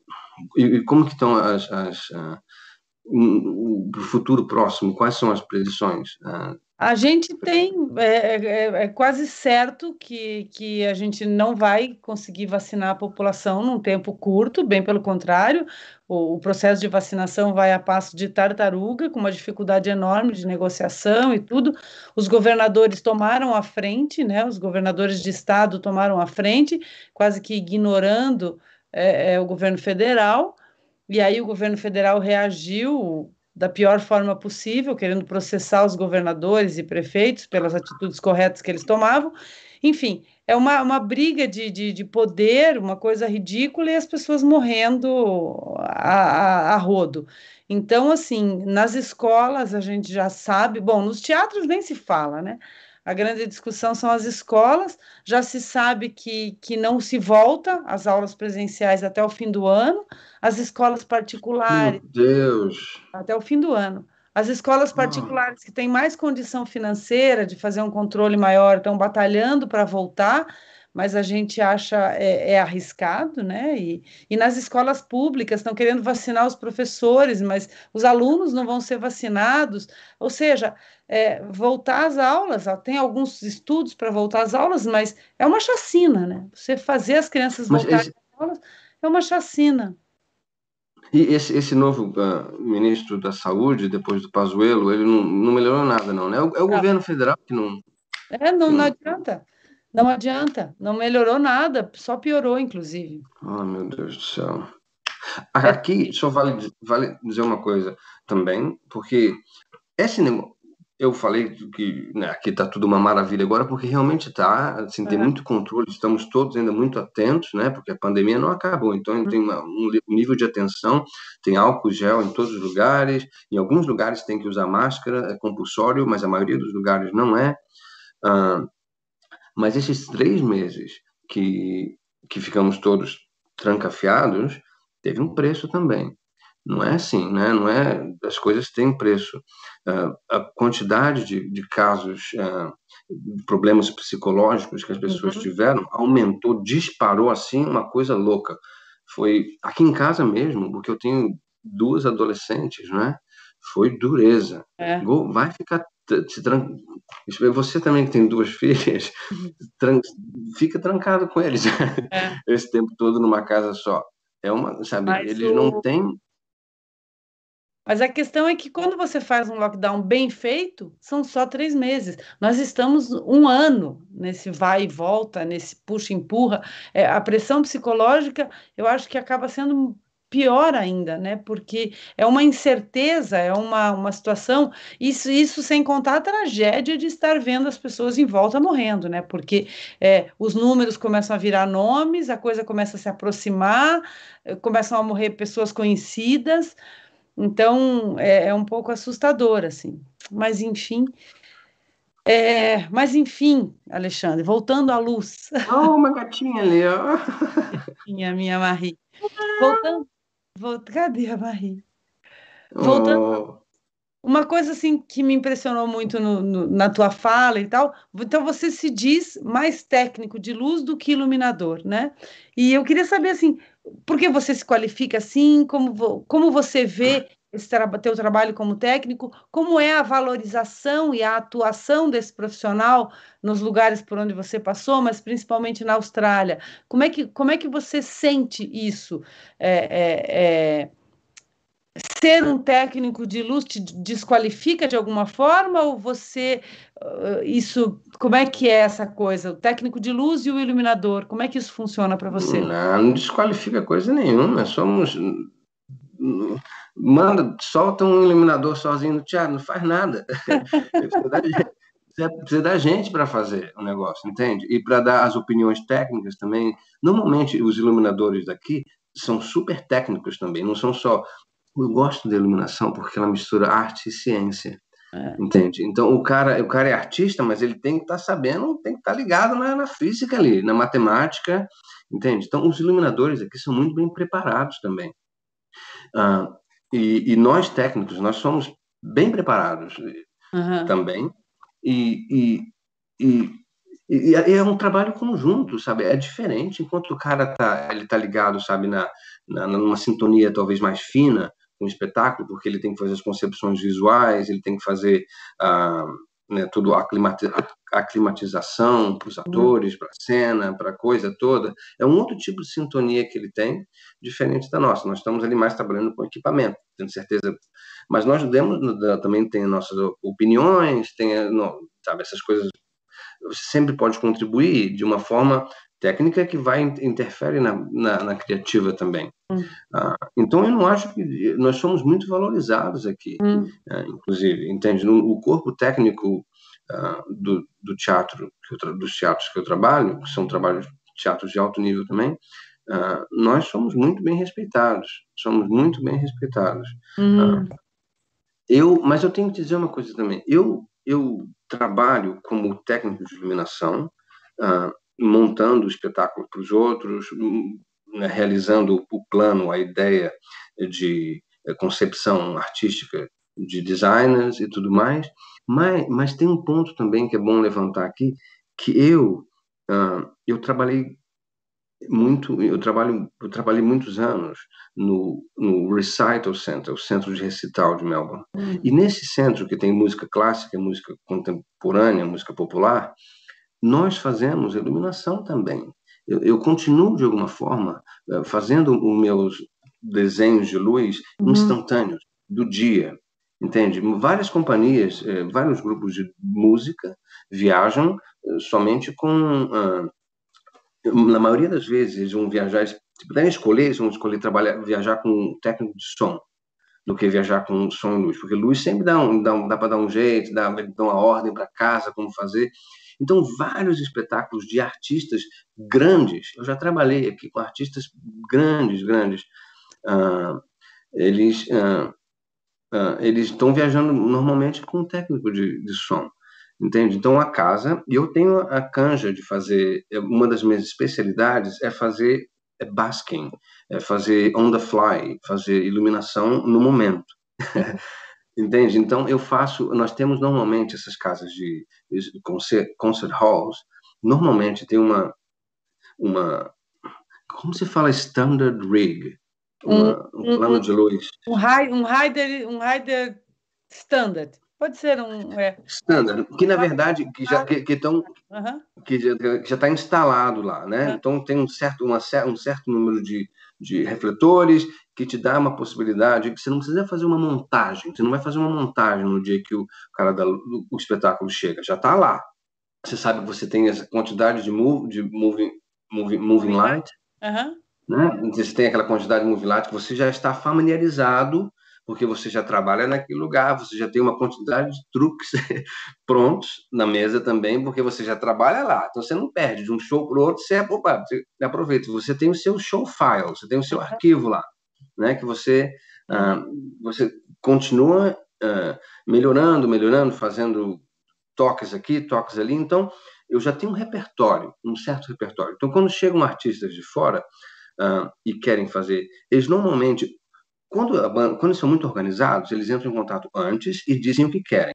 e como que estão as, as uh, o, futuro próximo? Quais são as previsões? Uh, a gente tem, é, é, é, quase certo que, que a gente não vai conseguir vacinar a população num tempo curto, bem pelo contrário, o, o, processo de vacinação vai a passo de tartaruga, com uma dificuldade enorme de negociação e tudo. Os governadores tomaram a frente, né? Os governadores de estado tomaram a frente, quase que ignorando é, é, o governo federal, e aí o governo federal reagiu da pior forma possível, querendo processar os governadores e prefeitos pelas atitudes corretas que eles tomavam. Enfim, é uma, uma briga de, de, de poder, uma coisa ridícula, e as pessoas morrendo a, a, a rodo. Então, assim, nas escolas a gente já sabe, bom, nos teatros nem se fala, né? A grande discussão são as escolas. Já se sabe que, que não se volta às aulas presenciais até o fim do ano. As escolas particulares. Meu Deus! Até o fim do ano. As escolas ah. particulares que têm mais condição financeira de fazer um controle maior estão batalhando para voltar mas a gente acha é, é, arriscado, né? E, e nas escolas públicas estão querendo vacinar os professores, mas os alunos não vão ser vacinados. Ou seja, é, voltar às aulas, tem alguns estudos para voltar às aulas, mas é uma chacina, né? Você fazer as crianças voltarem esse... às aulas é uma chacina. E esse, esse novo uh, ministro da Saúde, depois do Pazuello, ele não, não melhorou nada, não, né? É o, é o governo federal que não... É, não, não adianta. Não adianta, não melhorou nada, só piorou, inclusive. Oh, meu Deus do céu. Aqui só vale, vale dizer uma coisa também, porque esse negócio, eu falei que né, aqui está tudo uma maravilha agora, porque realmente está, assim, tem muito controle, estamos todos ainda muito atentos, né, porque a pandemia não acabou, então uhum. tem uma, um nível de atenção, tem álcool gel em todos os lugares, em alguns lugares tem que usar máscara, é compulsório, mas a maioria dos lugares não é. Uh, mas esses três meses que, que ficamos todos trancafiados, teve um preço também. Não é assim, né? Não é. As coisas têm preço. Uh, a quantidade de, de casos, uh, de problemas psicológicos que as pessoas uhum. tiveram aumentou, disparou assim, uma coisa louca. Foi aqui em casa mesmo, porque eu tenho duas adolescentes, né? Foi dureza. É. Vai ficar você também que tem duas filhas, tran... fica trancado com eles é. esse tempo todo numa casa só. É uma, sabe, Mas eles o... não têm. Mas a questão é que quando você faz um lockdown bem feito, são só três meses. Nós estamos um ano nesse vai e volta, nesse puxa e empurra. É, a pressão psicológica, eu acho que acaba sendo pior ainda, né? Porque é uma incerteza, é uma, uma situação, isso, isso sem contar a tragédia de estar vendo as pessoas em volta morrendo, né? Porque é, os números começam a virar nomes, a coisa começa a se aproximar, eh, começam a morrer pessoas conhecidas, então é, é um pouco assustador, assim. Mas enfim. É, mas enfim, Alexandre, voltando à luz. Oh, uma gatinha ali, ó. Minha, minha Marie. Voltando, Volta, cadê a Marie? Voltando, oh. uma coisa assim que me impressionou muito no, no, na tua fala e tal, então você se diz mais técnico de luz do que iluminador, né? E eu queria saber assim, por que você se qualifica assim? Como, como você vê esse tra teu trabalho como técnico? Como é a valorização e a atuação desse profissional nos lugares por onde você passou, mas principalmente na Austrália? Como é que, como é que você sente isso? É, é, é ser um técnico de luz te desqualifica de alguma forma ou você uh, isso como é que é essa coisa? O técnico de luz e o iluminador como é que isso funciona para você? Não, não desqualifica coisa nenhuma somos manda solta um iluminador sozinho no teatro não faz nada. Precisa da gente para fazer o negócio entende? E para dar as opiniões técnicas também. Normalmente os iluminadores daqui são super técnicos também não são só eu gosto da iluminação porque ela mistura arte e ciência. É. Entende? Então o cara, o cara é artista, mas ele tem que estar tá sabendo, tem que estar tá ligado na, na, física ali, na matemática, entende? Então os iluminadores aqui são muito bem preparados também. Ah, e, e, nós técnicos, nós somos bem preparados uhum. também. E, e, e, e, é um trabalho conjunto, sabe? É diferente. Enquanto o cara tá, ele tá ligado, sabe, na, na numa sintonia talvez mais fina, um espetáculo, porque ele tem que fazer as concepções visuais, ele tem que fazer ah, né, tudo a aclimatização para os uhum. atores, para a cena, para a coisa toda. É um outro tipo de sintonia que ele tem, diferente da nossa. Nós estamos ali mais trabalhando com equipamento, tenho certeza. Mas nós demos, também tem nossas opiniões, tem, sabe, essas coisas. Você sempre pode contribuir de uma forma técnica que vai interfere na, na, na criativa também. Hum. Ah, então eu não acho que nós somos muito valorizados aqui, hum. é, inclusive, entende? No, o corpo técnico ah, do, do teatro, dos teatros que eu trabalho, que são trabalhos teatros de alto nível também, ah, nós somos muito bem respeitados, somos muito bem respeitados. Hum. eu, mas eu tenho que dizer uma coisa também. Eu eu trabalho como técnico de iluminação montando o espetáculo para os outros, hum, né, realizando o plano, a ideia de eh, concepção artística de designers e tudo mais, mas, mas tem um ponto também que é bom levantar aqui, que eu uh, eu trabalhei muito, eu trabalho, eu trabalhei muitos anos no, no Recital Center, o centro de recital de Melbourne. Hum. E nesse centro que tem música clássica, música contemporânea, música popular, nós fazemos iluminação também. Eu, eu continuo, de alguma forma, eh, fazendo os meus desenhos de luz uhum. instantâneos, do dia, entende? Várias companhias, eh, vários grupos de música viajam eh, somente com. Ah, na maioria das vezes, eles vão viajar, tipo, devem escolher, eles vão escolher trabalhar, viajar com um técnico de som do que viajar com som e luz, porque luz sempre dá, um, dá, um, dá para dar um jeito, dá, dá uma ordem para casa, como fazer. Então, vários espetáculos de artistas grandes, eu já trabalhei aqui com artistas grandes, grandes, uh, eles uh, uh, eles estão viajando normalmente com um técnico de, de som, entende? Então, a casa, e eu tenho a canja de fazer, é, uma das minhas especialidades é fazer é basking, é fazer on the fly, fazer iluminação no momento. Entende? Então, eu faço. Nós temos normalmente essas casas de, de concert, concert halls, normalmente tem uma. uma como se fala standard rig? Uma, um, um, plano de luz. Um, high, um, rider, um rider standard. Pode ser um. É. Standard, que na verdade que já que, que, tão, uhum. que já está instalado lá, né? Uhum. Então tem um certo, uma, um certo número de, de refletores que te dá uma possibilidade que você não precisa fazer uma montagem, você não vai fazer uma montagem no dia que o cara da, o espetáculo chega, já está lá. Você sabe que você tem essa quantidade de move, de moving, moving, moving light, uhum. né? Você tem aquela quantidade de moving light que você já está familiarizado porque você já trabalha naquele lugar, você já tem uma quantidade de truques prontos na mesa também, porque você já trabalha lá. Então você não perde de um show para o outro, você, opa, você aproveita. Você tem o seu show file, você tem o seu arquivo lá né? Que você ah, você continua ah, melhorando, melhorando, fazendo toques aqui, toques ali. Então, eu já tenho um repertório, um certo repertório. Então, quando chegam artistas de fora ah, e querem fazer, eles normalmente quando, quando eles são muito organizados, eles entram em contato antes e dizem o que querem.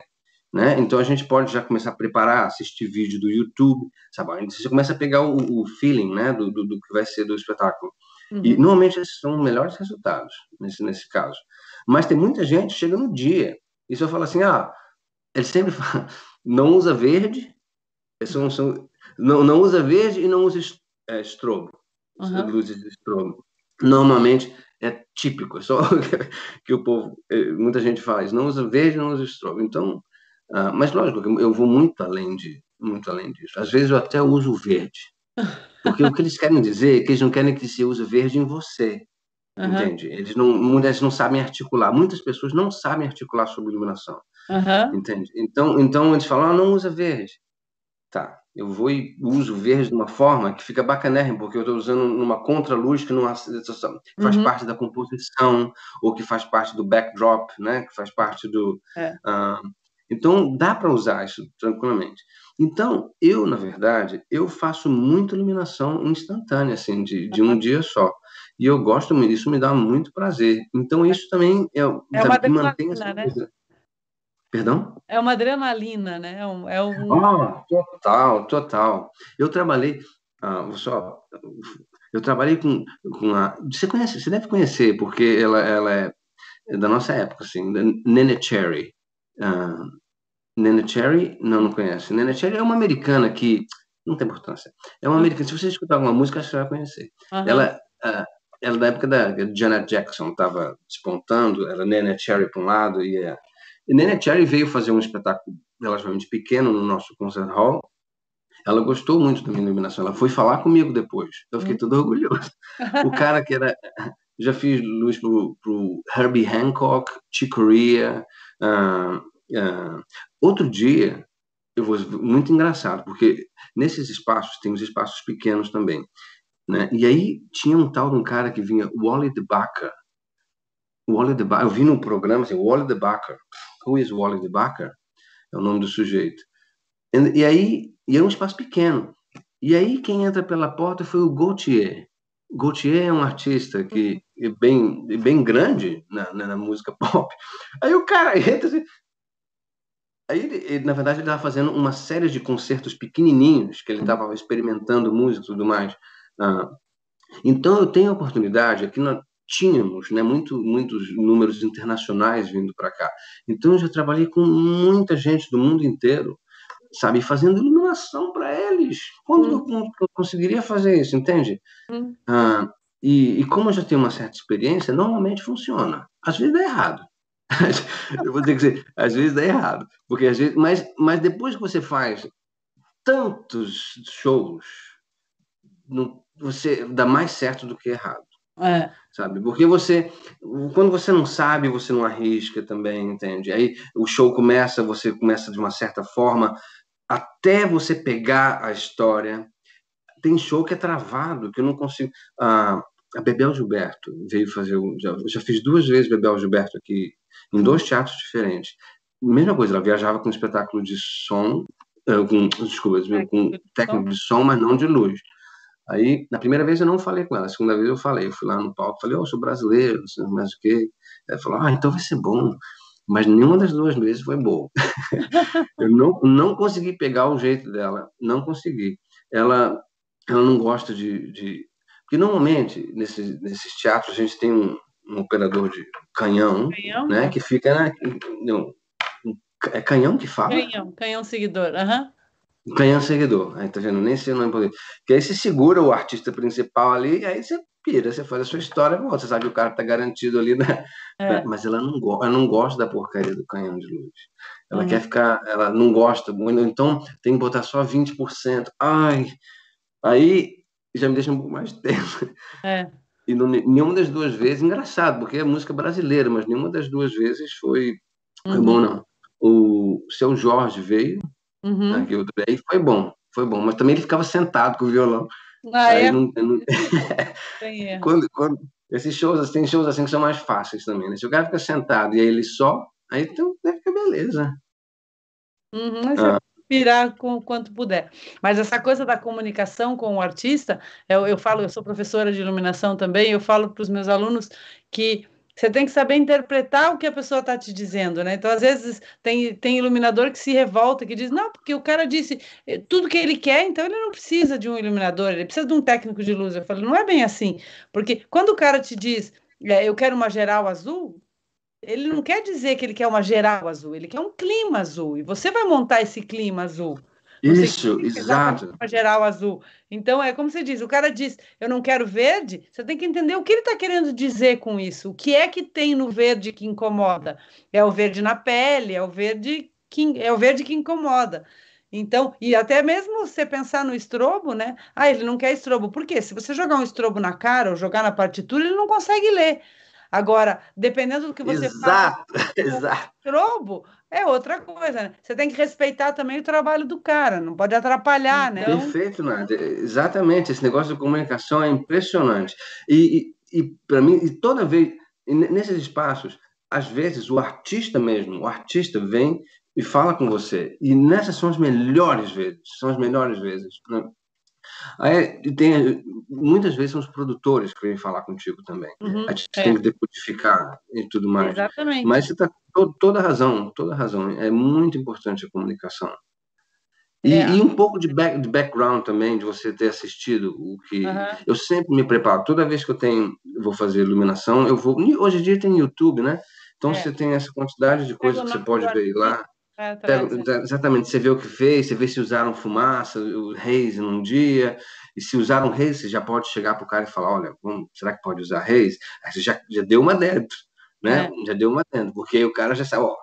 Né? Então a gente pode já começar a preparar, assistir vídeo do YouTube, sabe? Você começa a pegar o, o feeling, né, do, do, do, que vai ser do espetáculo. Uhum. E normalmente esses são os melhores resultados nesse, nesse caso. Mas tem muita gente que chega no dia e só fala assim, ah, ele sempre fala, não usa verde, são, são, não, não usa verde e não usa é, strobo, uhum. luzes de strobo. Normalmente é típico, é só que o povo, é, muita gente faz, não usa verde, não usa strobo. Então, uh, mas lógico, eu vou muito além de, muito além disso. Às vezes eu até uso verde, porque o que eles querem dizer é que eles não querem que se use verde em você. Uhum. Entende? Eles não, muitas não sabem articular. Muitas pessoas não sabem articular sobre iluminação. Uhum. Entende? Então, então eles falam, ah, não usa verde. Tá, eu vou e uso verde de uma forma que fica bacanérrimo, porque eu estou usando numa contraluz que não faz uhum. parte da composição, ou que faz parte do backdrop, né? que faz parte do. É. Uh, então, dá para usar isso tranquilamente. Então, eu, na verdade, eu faço muita iluminação instantânea, assim, de, de um dia só. E eu gosto muito, isso me dá muito prazer. Então, isso também é, é uma mantém essa né? coisa. Perdão? É uma adrenalina, né? É um, é um... Oh, total, total. Eu trabalhei, ah, só, eu trabalhei com, com a, você conhece, você deve conhecer, porque ela, ela é da nossa época, assim, Nene Cherry. Uh, Nene Cherry, não, não conhece. Nene Cherry é uma americana que, não tem importância, é uma americana, se você escutar alguma música, você vai conhecer. Uhum. Ela, uh, ela da época da Janet Jackson estava despontando, era Nene Cherry para um lado e a e Nene Cherry veio fazer um espetáculo relativamente pequeno no nosso concert hall. Ela gostou muito da minha iluminação. Ela foi falar comigo depois. Eu fiquei todo orgulhoso. O cara que era. Já fiz luz pro, pro Herbie Hancock, Chick Corea. Uh, uh, outro dia, eu vou muito engraçado, porque nesses espaços tem os espaços pequenos também. Né? E aí tinha um tal de um cara que vinha, Wally DeBacker. Wally DeBacker, eu vi no programa assim, Wally DeBacker. Who is Wally de Bakker? É o nome do sujeito. E, e aí, e era um espaço pequeno. E aí quem entra pela porta foi o Gautier. Gautier é um artista que é bem, é bem grande na, na, na, música pop. Aí o cara entra assim, Aí, ele, na verdade, ele estava fazendo uma série de concertos pequenininhos, que ele estava experimentando música e tudo mais. Ah, então, eu tenho a oportunidade aqui na, tínhamos né, muito, muitos números internacionais vindo para cá. Então, eu já trabalhei com muita gente do mundo inteiro, sabe, fazendo iluminação para eles. Como hum. eu, eu, conseguiria fazer isso, entende? Hum. Ah, e, e, como eu já tenho uma certa experiência, normalmente funciona. Às vezes dá errado. eu vou ter que dizer, às vezes dá errado. Porque às vezes, mas, mas depois que você faz tantos shows, não, você dá mais certo do que errado. É. Sabe? Porque você, quando você não sabe, você não arrisca também, entende? Aí o show começa, você começa de uma certa forma, até você pegar a história. Tem show que é travado, que eu não consigo. Ah, a Bebel Gilberto veio fazer. Já, já fiz duas vezes Bebel Gilberto aqui, em dois teatros diferentes. Mesma coisa, ela viajava com um espetáculo de som, eh, com, desculpa, com técnico de som, mas não de luz. Aí, na primeira vez eu não falei com ela, a segunda vez eu falei, eu fui lá no palco, falei, oh, eu sou brasileiro, não sei mais o quê. Ela falou, ah, então vai ser bom. Mas nenhuma das duas vezes foi boa. eu não, não consegui pegar o jeito dela, não consegui. Ela, ela não gosta de, de... Porque normalmente, nesses, nesses teatros, a gente tem um, um operador de canhão, canhão? né, que fica na... Não, é canhão que fala? Canhão, canhão seguidor, aham. Uhum. Canhão seguidor. Aí tá vendo? Nem sei o nome poder. Que aí você segura o artista principal ali, aí você pira, você faz a sua história, você sabe que o cara tá garantido ali, né? É. Mas ela não, ela não gosta da porcaria do canhão de luz. Ela uhum. quer ficar, ela não gosta muito, então tem que botar só 20%. Ai, aí já me deixa um pouco mais tenso. É. E não, nenhuma das duas vezes, engraçado, porque é música brasileira, mas nenhuma das duas vezes foi, foi uhum. bom, não. O seu Jorge veio, Uhum. Aqui, aí foi bom, foi bom. Mas também ele ficava sentado com o violão. Ah, aí é? não, não... quando, quando, esses shows, tem shows assim que são mais fáceis também, né? Se o cara fica sentado e aí ele só, aí então deve ficar beleza. Uhum, ah. Virar com quanto puder. Mas essa coisa da comunicação com o artista, eu, eu falo, eu sou professora de iluminação também, eu falo para os meus alunos que você tem que saber interpretar o que a pessoa está te dizendo, né? Então, às vezes, tem, tem iluminador que se revolta, que diz, não, porque o cara disse eh, tudo que ele quer, então ele não precisa de um iluminador, ele precisa de um técnico de luz. Eu falo, não é bem assim, porque quando o cara te diz, é, eu quero uma geral azul, ele não quer dizer que ele quer uma geral azul, ele quer um clima azul, e você vai montar esse clima azul. Isso, exato. Geral azul. Então, é como você diz: o cara diz, eu não quero verde, você tem que entender o que ele está querendo dizer com isso. O que é que tem no verde que incomoda? É o verde na pele, é o verde que, é o verde que incomoda. Então, e até mesmo você pensar no estrobo, né? Ah, ele não quer estrobo. Por quê? Se você jogar um estrobo na cara ou jogar na partitura, ele não consegue ler. Agora, dependendo do que você exato, faz, exato. estrobo, é outra coisa, né? Você tem que respeitar também o trabalho do cara, não pode atrapalhar, né? Perfeito, Nádia. Exatamente, esse negócio de comunicação é impressionante. E, e, e para mim, e toda vez, nesses espaços, às vezes o artista mesmo, o artista vem e fala com você. E nessas são as melhores vezes, são as melhores vezes. Né? Aí tem, muitas vezes são os produtores que vêm falar contigo também. Uhum, a gente é. tem que decodificar e tudo mais. Exatamente. Mas você está toda razão, toda razão. É muito importante a comunicação. E, é. e um pouco de, back, de, background também, de você ter assistido o que. Uhum. Eu sempre me preparo. Toda vez que eu tenho, vou fazer iluminação, eu vou. Hoje em dia tem YouTube, né? Então é. você tem essa quantidade de coisas que você pode ver lá. É, exatamente, você vê o que fez, você vê se usaram fumaça, o reis num dia, e se usaram reis, você já pode chegar para o cara e falar, olha, vamos, será que pode usar reis? Aí você já, já deu uma dentro, né? É. Já deu uma dentro, porque o cara já sabe, ó,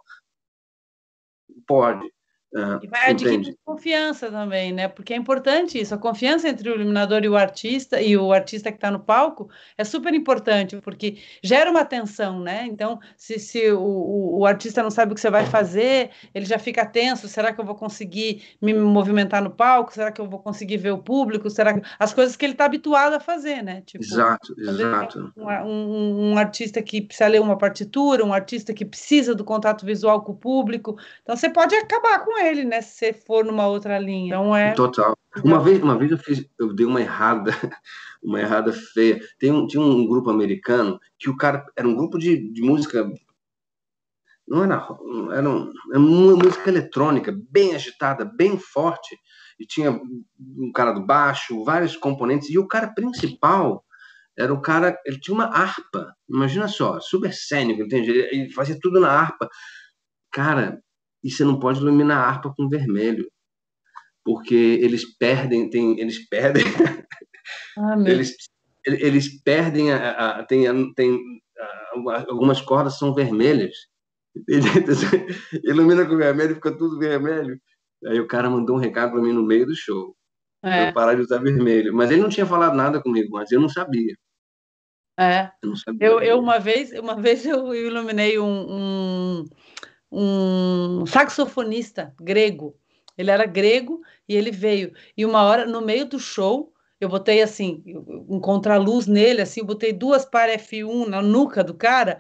pode. Uh, e vai adquirindo confiança também, né? Porque é importante isso. A confiança entre o iluminador e o artista, e o artista que está no palco, é super importante, porque gera uma tensão, né? Então, se, se o, o, o, artista não sabe o que você vai fazer, ele já fica tenso: será que eu vou conseguir me movimentar no palco? Será que eu vou conseguir ver o público? Será que. As coisas que ele está habituado a fazer, né? Tipo, exato, exato. Um, um, um artista que precisa ler uma partitura, um artista que precisa do contato visual com o público. Então, você pode acabar com ele ele, né? Se for numa outra linha. Não é. Total. Uma vez, uma vez eu fiz, eu dei uma errada, uma errada feia. Tem um, tinha um grupo americano que o cara era um grupo de, de música. Não era, era, um, era uma música eletrônica, bem agitada, bem forte. E tinha um cara do baixo, vários componentes. E o cara principal era o cara, ele tinha uma harpa. Imagina só, super cênico, entende? Ele fazia tudo na harpa. Cara, e você não pode iluminar a harpa com vermelho, porque eles perdem, tem, eles perdem, ah, eles, eles perdem, a, a, tem, tem a, algumas cordas são vermelhas, ilumina com vermelho, fica tudo vermelho. Aí o cara mandou um recado para mim no meio do show. É. Eu parar de usar vermelho. Mas ele não tinha falado nada comigo, mas eu não sabia. É. Eu, sabia eu, eu, uma vez, uma vez eu iluminei um, um, um saxofonista grego. Ele era grego e ele veio. E uma hora, no meio do show, eu botei assim, um contraluz nele, assim, eu botei duas para F1 na nuca do cara.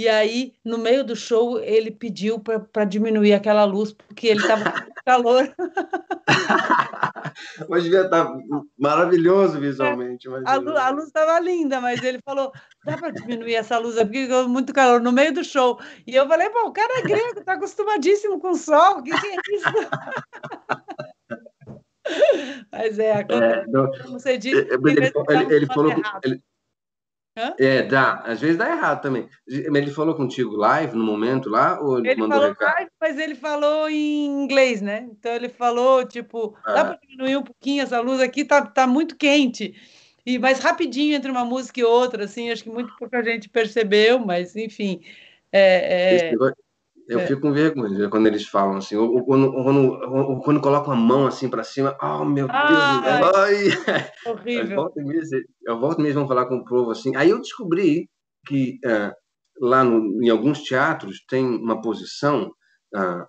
E aí, no meio do show, ele pediu para diminuir aquela luz, porque ele estava com calor. mas devia estar tá maravilhoso visualmente. A, a, luz estava linda, mas ele falou: dá para diminuir essa luz aqui, porque muito calor no meio do show. E eu falei: pô, o cara é grego, está acostumadíssimo com o sol, o que, que é isso? Mas é, é como você disse, ele, ele, ele, ele falou, ele, Hã? É, dá. Às vezes dá errado também. Ele falou contigo live no momento lá? Ou ele, ele mandou falou recado? live, mas ele falou em inglês, né? Então ele falou, tipo, ah. dá para diminuir um pouquinho essa luz aqui, tá, tá muito quente. E mais rapidinho entre uma música e outra, assim, acho que muito pouca gente percebeu, mas enfim. É, é... Eu é. fico com vergonha quando eles falam assim, ou, ou, quando, ou, quando, colocam a mão assim para cima, oh meu ah, Deus, ai, horrível. Eu volto, mesmo, eu volto mesmo a falar com o povo assim. Aí eu descobri que uh, lá no, em alguns teatros tem uma posição, uh,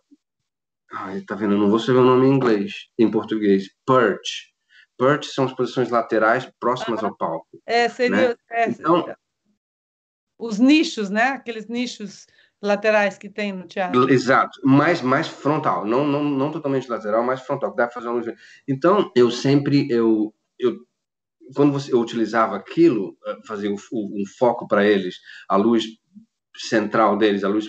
ai, tá vendo? Eu não vou saber o nome em inglês, em português, perch. Perch são as posições laterais próximas ah, ao palco. É, seria. Né? É, então, os nichos, né? Aqueles nichos laterais que tem no teatro. Exato, mais mais frontal, não não, não totalmente lateral, mais frontal, dá para fazer uma Então, eu sempre eu eu quando você eu utilizava aquilo, eh, fazia um, um foco para eles, a luz central deles, a luz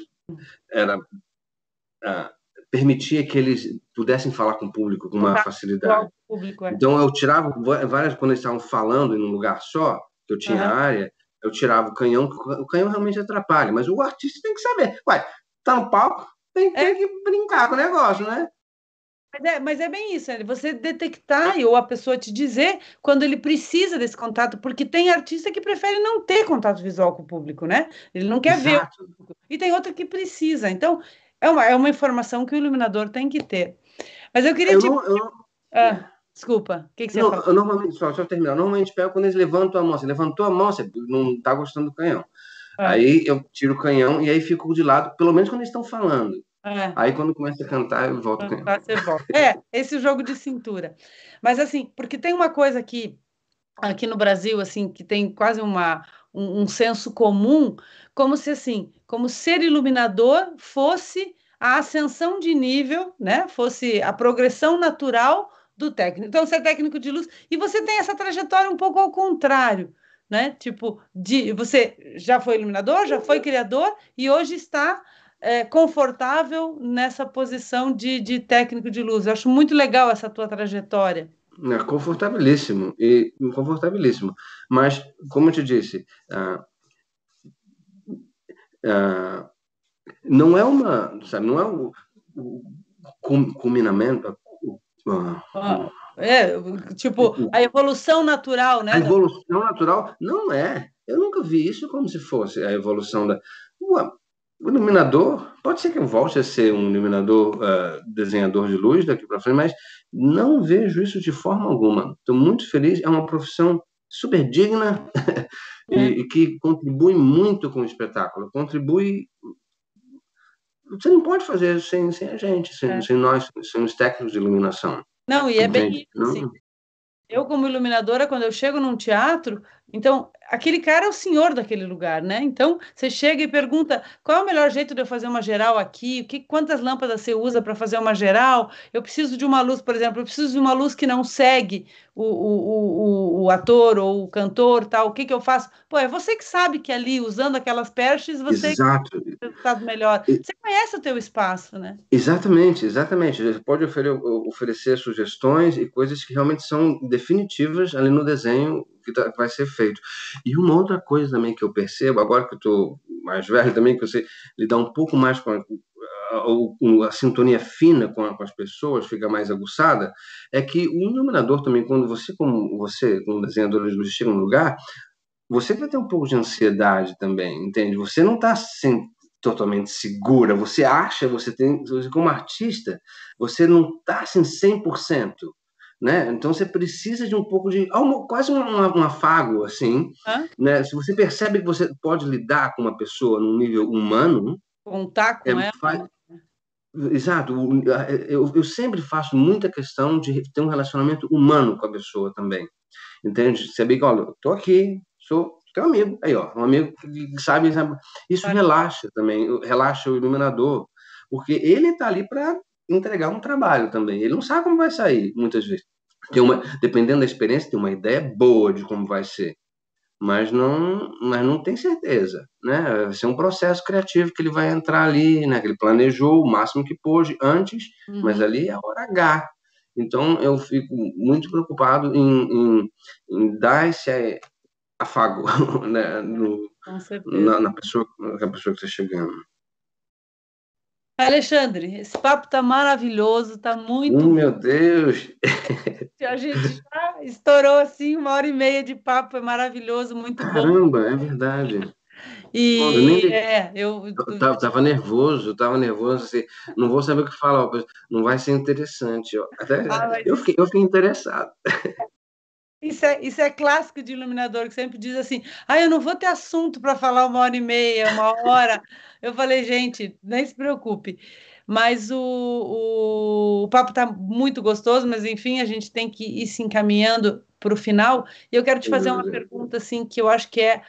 era uh, permitia que eles pudessem falar com o público com uma facilidade. Público, é. Então eu tirava várias quando eles estavam falando em um lugar só, que eu tinha uhum. área, eu tirava o canhão, o canhão realmente atrapalha, mas o artista tem que saber. Uai, tá no palco, tem, tem é. que brincar com o negócio, né? Mas é, mas é bem isso, é você detectar ou a pessoa te dizer quando ele precisa desse contato, porque tem artista que prefere não ter contato visual com o público, né? Ele não quer Exato. ver o público. E tem outra que precisa. Então, é uma, é uma informação que o iluminador tem que ter. Mas eu queria. Eu te... não, eu... Ah, desculpa, o que, que você não, eu Normalmente, só, só terminar. Normalmente pego quando eles levantam a mão. Você levantou a mão, você não está gostando do canhão. Ah. Aí eu tiro o canhão e aí fico de lado, pelo menos quando eles estão falando. É. Aí quando começa a cantar, eu volto. Cantar, você volta. É, esse jogo de cintura. Mas assim, porque tem uma coisa aqui, aqui no Brasil, assim, que tem quase uma, um, um senso comum, como se assim, como ser iluminador fosse a ascensão de nível, né? Fosse a progressão natural do técnico. Então, você é técnico de luz e você tem essa trajetória um pouco ao contrário, né? Tipo, de você já foi iluminador, já foi criador e hoje está é, confortável nessa posição de, de técnico de luz. Eu acho muito legal essa tua trajetória. É confortabilíssimo e confortabilíssimo. Mas, como eu te disse, ah, ah, não é uma, sabe, não é o, o culminamento. Ah, é, tipo, a evolução natural, né? A evolução natural não é. Eu nunca vi isso como se fosse a evolução da. O iluminador, pode ser que eu volte a ser um iluminador, uh, desenhador de luz daqui para frente, mas não vejo isso de forma alguma. Estou muito feliz, é uma profissão super digna e, é. e, que contribui muito com o espetáculo. Contribui. Você não pode fazer isso sem, sem a gente, sem, é. sem nós, sem os técnicos de iluminação. Não, e é bem isso. Assim. Eu, como iluminadora, quando eu chego num teatro, então, aquele cara é o senhor daquele lugar, né? Então, você chega e pergunta qual é o melhor jeito de eu fazer uma geral aqui, que, quantas lâmpadas você usa para fazer uma geral? Eu preciso de uma luz, por exemplo, eu preciso de uma luz que não segue o, o, o, o ator ou o cantor, tal. O que, que eu faço? Pô, é você que sabe que ali, usando aquelas perches, você Exato. tem resultado melhor. Você conhece o teu espaço, né? Exatamente, exatamente. Você pode oferecer, oferecer sugestões e coisas que realmente são definitivas ali no desenho que tá, vai ser feito. E uma outra coisa também que eu percebo, agora que eu estou mais velho também, que você lidar um pouco mais com a, a, a sintonia fina com, a, com, as pessoas, fica mais aguçada, é que o iluminador também, quando você, como você, como desenhador de luz, chega num lugar, você vai ter um pouco de ansiedade também, entende? Você não está totalmente segura, você acha, você tem, como artista, você não está assim 100%, né? Então você precisa de um pouco de quase um, um, afago assim, Hã? né? Se você percebe que você pode lidar com uma pessoa num nível humano, contar com é, ela. Faz... Exato. Eu, eu sempre faço muita questão de ter um relacionamento humano com a pessoa também, entende? Saber que, olha, tô aqui, sou teu amigo, aí ó, um amigo que sabe, sabe. isso relaxa também, relaxa o iluminador, porque ele está ali para entregar um trabalho também. Ele não sabe como vai sair, muitas vezes tem uma, dependendo da experiência, tem uma ideia boa de como vai ser, mas não, mas não tem certeza, né? Vai ser um processo criativo que ele vai entrar ali, né? Que ele planejou o máximo que pôde antes, uhum. mas ali é a hora H. Então eu fico muito preocupado em, em, em dar esse afago né? no, na, na, pessoa, na pessoa que está chegando. Alexandre, esse papo tá maravilhoso, tá muito. Oh, meu Deus! A gente já estourou assim uma hora e meia de papo, é maravilhoso, muito Caramba, bom. Caramba, é verdade. E Pô, eu nem... é, eu, tava, tava, nervoso, tava nervoso, assim, não vou saber o que falar, não vai ser interessante. Até, ah, eu, fiquei, eu fiquei interessado. Isso é, isso é clássico de iluminador, que sempre diz assim: ah, eu não vou ter assunto para falar uma hora e meia, uma hora. Eu falei, gente, nem se preocupe. Mas o, o, o papo está muito gostoso, mas enfim, a gente tem que ir se encaminhando para o final. E eu quero te fazer uma pergunta assim, que eu acho que é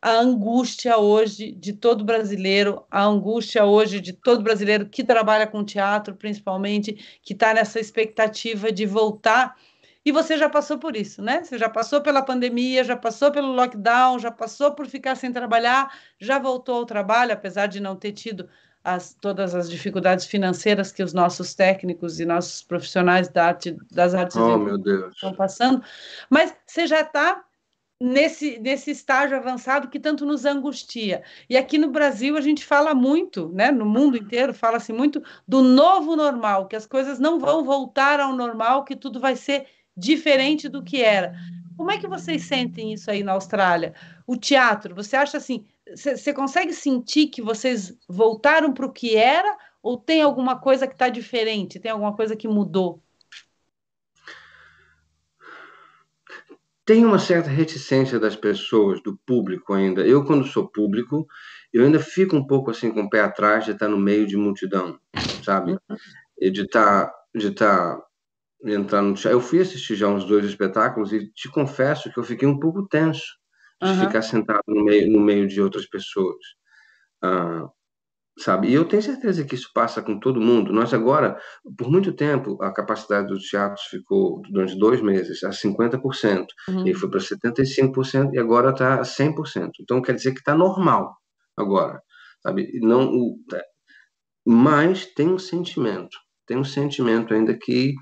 a angústia hoje de todo brasileiro, a angústia hoje de todo brasileiro que trabalha com teatro, principalmente, que está nessa expectativa de voltar e você já passou por isso, né? Você já passou pela pandemia, já passou pelo lockdown, já passou por ficar sem trabalhar, já voltou ao trabalho, apesar de não ter tido as, todas as dificuldades financeiras que os nossos técnicos e nossos profissionais da arte, das artes oh, estão passando. Mas você já está nesse, nesse estágio avançado que tanto nos angustia. E aqui no Brasil a gente fala muito, né? no mundo inteiro fala-se muito do novo normal, que as coisas não vão voltar ao normal, que tudo vai ser diferente do que era. Como é que vocês sentem isso aí na Austrália? O teatro, você acha assim, você consegue sentir que vocês voltaram para o que era ou tem alguma coisa que está diferente, tem alguma coisa que mudou? Tem uma certa reticência das pessoas, do público ainda. Eu, quando sou público, eu ainda fico um pouco assim com o pé atrás de estar no meio de multidão, sabe? E de estar, de estar entrar no Eu fui assistir já uns dois espetáculos e te confesso que eu fiquei um pouco tenso de uhum. ficar sentado no meio, no meio de outras pessoas. Uh, sabe? E eu tenho certeza que isso passa com todo mundo. Nós agora, por muito tempo, a capacidade dos teatros ficou durante dois meses a 50%, uhum. e foi para 75% e agora está a 100%. Então quer dizer que está normal agora, sabe? Não, é, mas tem um sentimento, tem um sentimento ainda que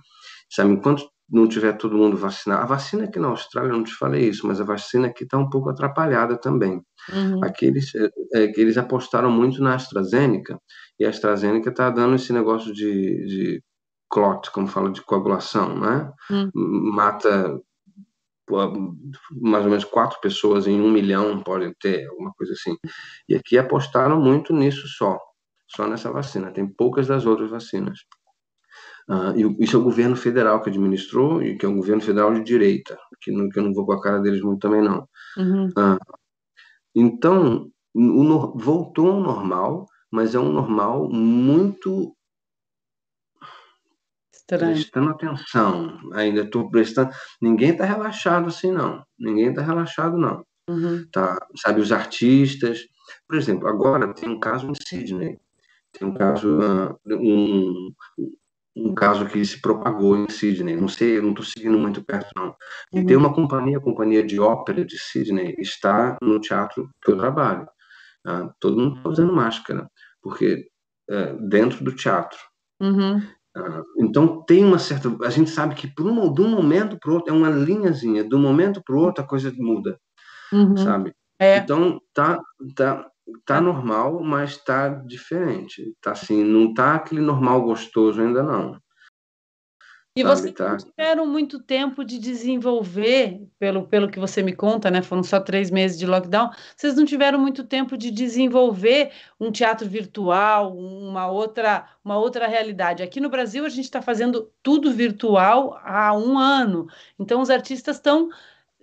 Sabe, enquanto não tiver todo mundo vacinado, a vacina aqui na Austrália, não te falei isso, mas a vacina aqui está um pouco atrapalhada também. Uhum. Aqui eles, é, é, eles apostaram muito na AstraZeneca, e a AstraZeneca está dando esse negócio de, de clot, como fala, de coagulação, né? Uhum. Mata mais ou menos quatro pessoas em um milhão podem ter, alguma coisa assim. E aqui apostaram muito nisso só, só nessa vacina. Tem poucas das outras vacinas. Uh, e isso é o governo federal que administrou, e que é um governo federal de direita, que, não, que eu não vou com a cara deles muito também, não. Uhum. Uh, então, o, voltou ao normal, mas é um normal muito. Estranho. Prestando atenção, ainda estou prestando. Ninguém está relaxado assim, não. Ninguém está relaxado, não. Uhum. Tá, sabe, os artistas. Por exemplo, agora tem um caso em Sydney. Tem um caso, uh, um, um caso que se propagou em Sydney. Não sei, não estou seguindo muito perto, não. E uhum. tem uma companhia, a companhia de ópera de Sydney, está no teatro que eu trabalho. Ah, todo mundo está usando máscara, porque é, dentro do teatro. Uhum. Ah, então tem uma certa. A gente sabe que por um, de um momento para o outro é uma linhazinha. De um momento para o outro a coisa muda, uhum. sabe? É. Então tá, tá tá normal, mas tá diferente. Tá assim, não tá aquele normal gostoso ainda não. E Sabe, vocês tá... tiveram muito tempo de desenvolver, pelo, pelo que você me conta, né? Foram só três meses de lockdown. Vocês não tiveram muito tempo de desenvolver um teatro virtual, uma outra, uma outra realidade. Aqui no Brasil a gente está fazendo tudo virtual há um ano. Então os artistas estão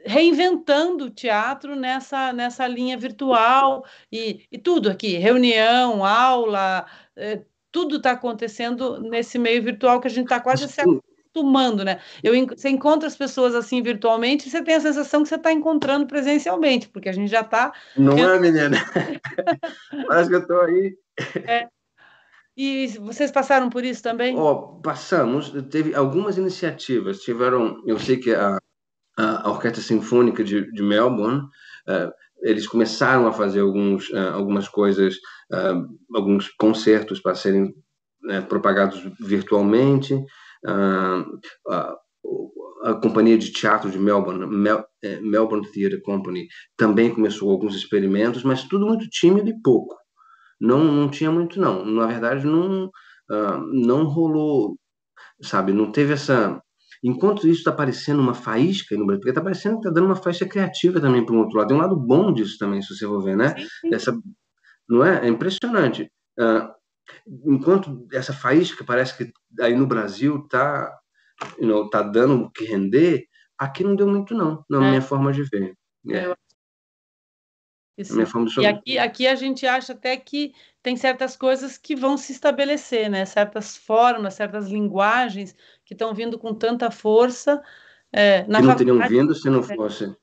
reinventando o teatro nessa, nessa linha virtual e, e tudo aqui, reunião, aula, é, tudo está acontecendo nesse meio virtual que a gente está quase se acostumando, né? Eu, você encontra as pessoas assim virtualmente e você tem a sensação que você está encontrando presencialmente, porque a gente já está... Não é, menina? Parece que eu estou aí... É. E vocês passaram por isso também? Oh, passamos. Teve algumas iniciativas. Tiveram, eu sei que a a Orquestra Sinfônica de, de Melbourne. Uh, eles começaram a fazer alguns, uh, algumas coisas, uh, alguns concertos para serem né, propagados virtualmente. a companhia de teatro de Melbourne, Mel, Melbourne Theatre Company, também começou alguns experimentos, mas tudo muito tímido e pouco. Não, não tinha muito, não. Na verdade, não, não rolou, sabe? Não teve essa Enquanto isso está parecendo uma faísca no Brasil, porque está parecendo que está dando uma faísca criativa também para o outro lado. Tem um lado bom disso também, se você for ver, né? Sim, sim. Essa, não é? É impressionante. Uh, enquanto essa faísca parece que aí no Brasil está you know, tá dando o que render, aqui não deu muito não, na é. minha forma de ver. É. Isso. E aqui, aqui a gente acha até que tem certas coisas que vão se estabelecer, né? Certas formas, certas linguagens que estão vindo com tanta força. É, que não teriam vindo se não fosse.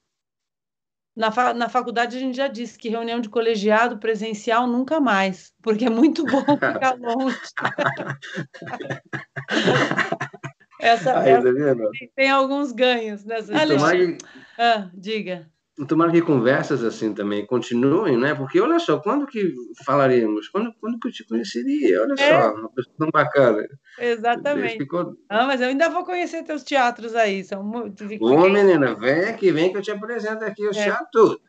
Na, fa na faculdade a gente já disse que reunião de colegiado presencial nunca mais, porque é muito bom ficar longe. Essa, Aí, essa tá tem, tem, alguns ganhos nessa Alexandre, que... ah, diga. Tomara que conversas assim também continuem, né? Porque olha só, quando que falaremos? Quando, quando que eu te conheceria? Olha é. só, uma pessoa tão bacana. Exatamente. Ficou... Ah, mas eu ainda vou conhecer teus teatros aí. São muito... Ô, menina, vem aqui, vem que eu te apresento aqui o é. teatro.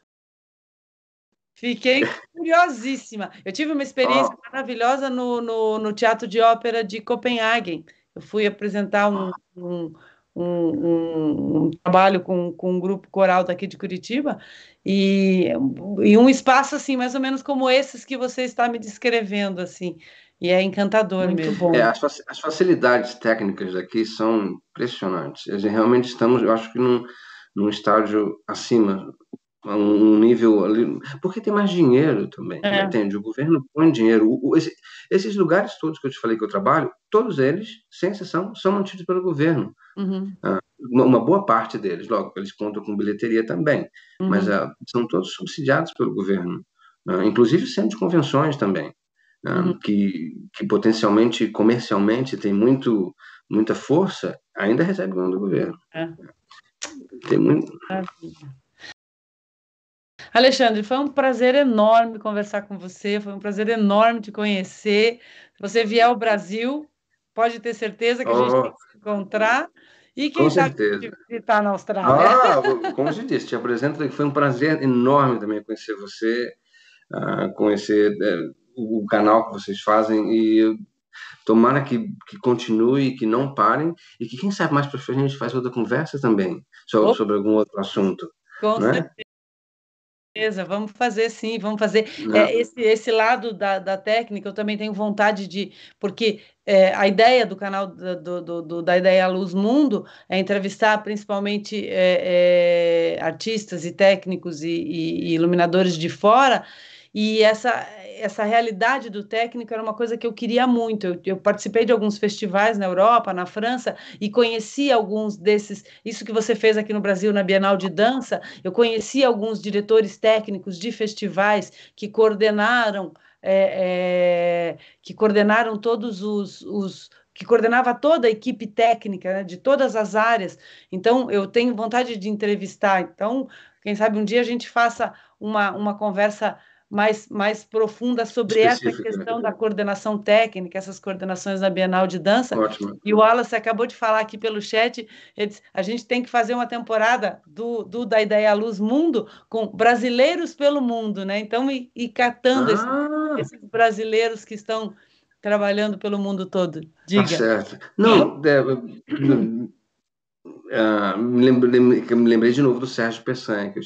Fiquei curiosíssima. Eu tive uma experiência oh. maravilhosa no, no, no, Teatro de Ópera de Copenhague. Eu fui apresentar um, um um, um, trabalho com, com um grupo coral daqui de Curitiba e, e um espaço assim mais ou menos como esses que você está me descrevendo assim e é encantador muito mesmo. bom é, as, as, facilidades técnicas daqui são impressionantes realmente estamos eu acho que num, num estágio acima um nível ali, porque tem mais dinheiro também, é. entende? O governo põe dinheiro. O, esse, esses lugares todos que eu te falei que eu trabalho, todos eles, sem exceção, são mantidos pelo governo. Uhum. Ah, uma, boa parte deles, logo, eles contam com bilheteria também, uhum. mas ah, são todos subsidiados pelo governo, ah, inclusive centros de convenções também, ah, uhum. que, que potencialmente, comercialmente, tem muito, muita força, ainda recebe o do governo. É. Tem muito. Alexandre, foi um prazer enorme conversar com você, foi um prazer enorme te conhecer. Se você vier ao Brasil, pode ter certeza que a gente oh. vai se encontrar. E quem sabe visitar na Austrália. Ah, como eu disse, te apresento, foi um prazer enorme também conhecer você, uh, conhecer uh, o canal que vocês fazem e tomara que, que continue, que não parem e que quem sabe mais para frente a gente faz outra conversa também sobre, sobre algum outro assunto. Com né? certeza certeza, vamos fazer sim, vamos fazer. É, esse, esse lado da, da técnica eu também tenho vontade de, porque é, a ideia do canal do, do, do, da Ideia Luz Mundo é entrevistar principalmente é, é artistas e técnicos e, e, e iluminadores de fora, e essa, essa realidade do técnico era uma coisa que eu queria muito. Eu, eu, participei de alguns festivais na Europa, na França, e conheci alguns desses. Isso que você fez aqui no Brasil, na Bienal de Dança, eu conheci alguns diretores técnicos de festivais que coordenaram. É, é, que coordenaram todos os, os que coordenava toda a equipe técnica né, de todas as áreas. Então, eu tenho vontade de entrevistar. Então, quem sabe um dia a gente faça uma, uma conversa mais, mais profunda sobre essa né? questão da coordenação técnica, essas coordenações da Bienal de Dança. Ótimo. E o Wallace acabou de falar aqui pelo chat, disse, a gente tem que fazer uma temporada do, do da Ideia Luz Mundo com brasileiros pelo mundo, né? Então, e, e catando ah. esses, esses, brasileiros que estão trabalhando pelo mundo todo. Diga. Tá certo. Não, é, uh, me, lembrei, me lembrei de novo do Sérgio Peçanha, que eu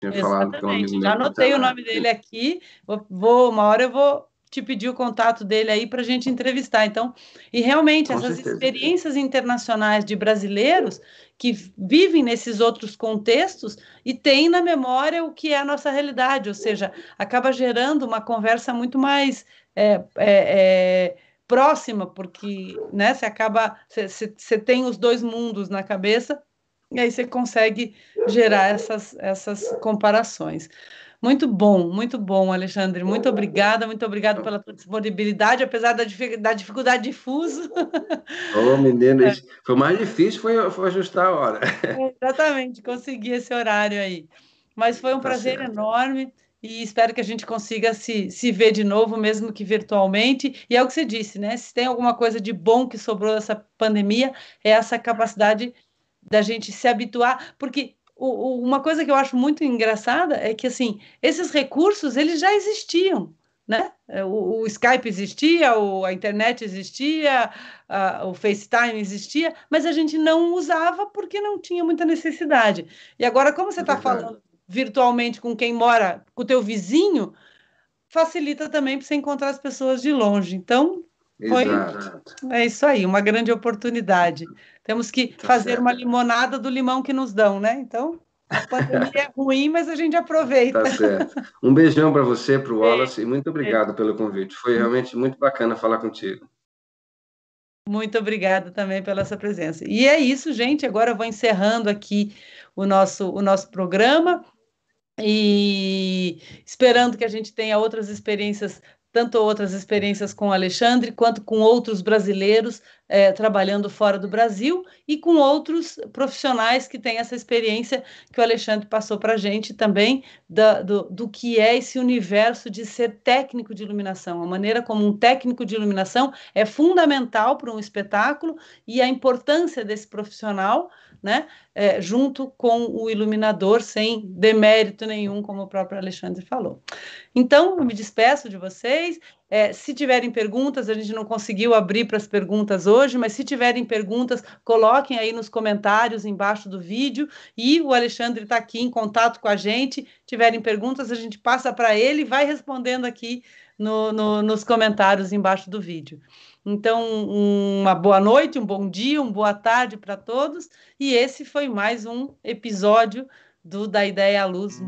tinha falado que um amigo Já anotei o nome dele aqui. Vou, vou, uma hora eu vou te pedir o contato dele aí para a gente entrevistar. Então, e realmente, Com essas certeza. experiências internacionais de brasileiros que vivem nesses outros contextos e têm na memória o que é a nossa realidade, ou seja, acaba gerando uma conversa muito mais é, é, é, próxima, porque né, você acaba, você tem os dois mundos na cabeça e aí você consegue gerar essas, essas comparações. Muito bom, muito bom, Alexandre. Muito obrigada, muito obrigada pela tua disponibilidade, apesar da, da dificuldade de fuso. Ô, menina, é. foi mais difícil foi, foi ajustar a hora. É, exatamente, consegui esse horário aí. Mas foi um tá prazer certo. enorme e espero que a gente consiga se, se ver de novo, mesmo que virtualmente. E é o que você disse, né? Se tem alguma coisa de bom que sobrou dessa pandemia, é essa capacidade da gente se habituar, porque o, o, uma coisa que eu acho muito engraçada é que assim esses recursos eles já existiam, né? É, o, o Skype existia, o, a internet existia, a, o FaceTime existia, mas a gente não usava porque não tinha muita necessidade. E agora, como você está é falando virtualmente com quem mora, com o teu vizinho, facilita também para você encontrar as pessoas de longe. Então, foi, é isso aí, uma grande oportunidade. Temos que tá fazer certo. uma limonada do limão que nos dão, né? Então, a pandemia é ruim, mas a gente aproveita. Tá certo. Um beijão para você, para o Wallace, é. e muito obrigado é. pelo convite. Foi realmente muito bacana falar contigo. Muito obrigada também pela sua presença. E é isso, gente. Agora eu vou encerrando aqui o nosso, o nosso programa e esperando que a gente tenha outras experiências tanto outras experiências com o Alexandre, quanto com outros brasileiros é, trabalhando fora do Brasil e com outros profissionais que têm essa experiência que o Alexandre passou para a gente também da, do, do que é esse universo de ser técnico de iluminação, a maneira como um técnico de iluminação é fundamental para um espetáculo e a importância desse profissional né, é, junto com o iluminador, sem demérito nenhum, como o próprio Alexandre falou. Então, eu me despeço de vocês. É, se tiverem perguntas, a gente não conseguiu abrir para as perguntas hoje, mas se tiverem perguntas, coloquem aí nos comentários embaixo do vídeo e o Alexandre está aqui em contato com a gente. Tiverem perguntas, a gente passa para ele e vai respondendo aqui no, no, nos comentários embaixo do vídeo. Então, uma boa noite, um bom dia, uma boa tarde para todos. E esse foi mais um episódio do Da Ideia à Luz.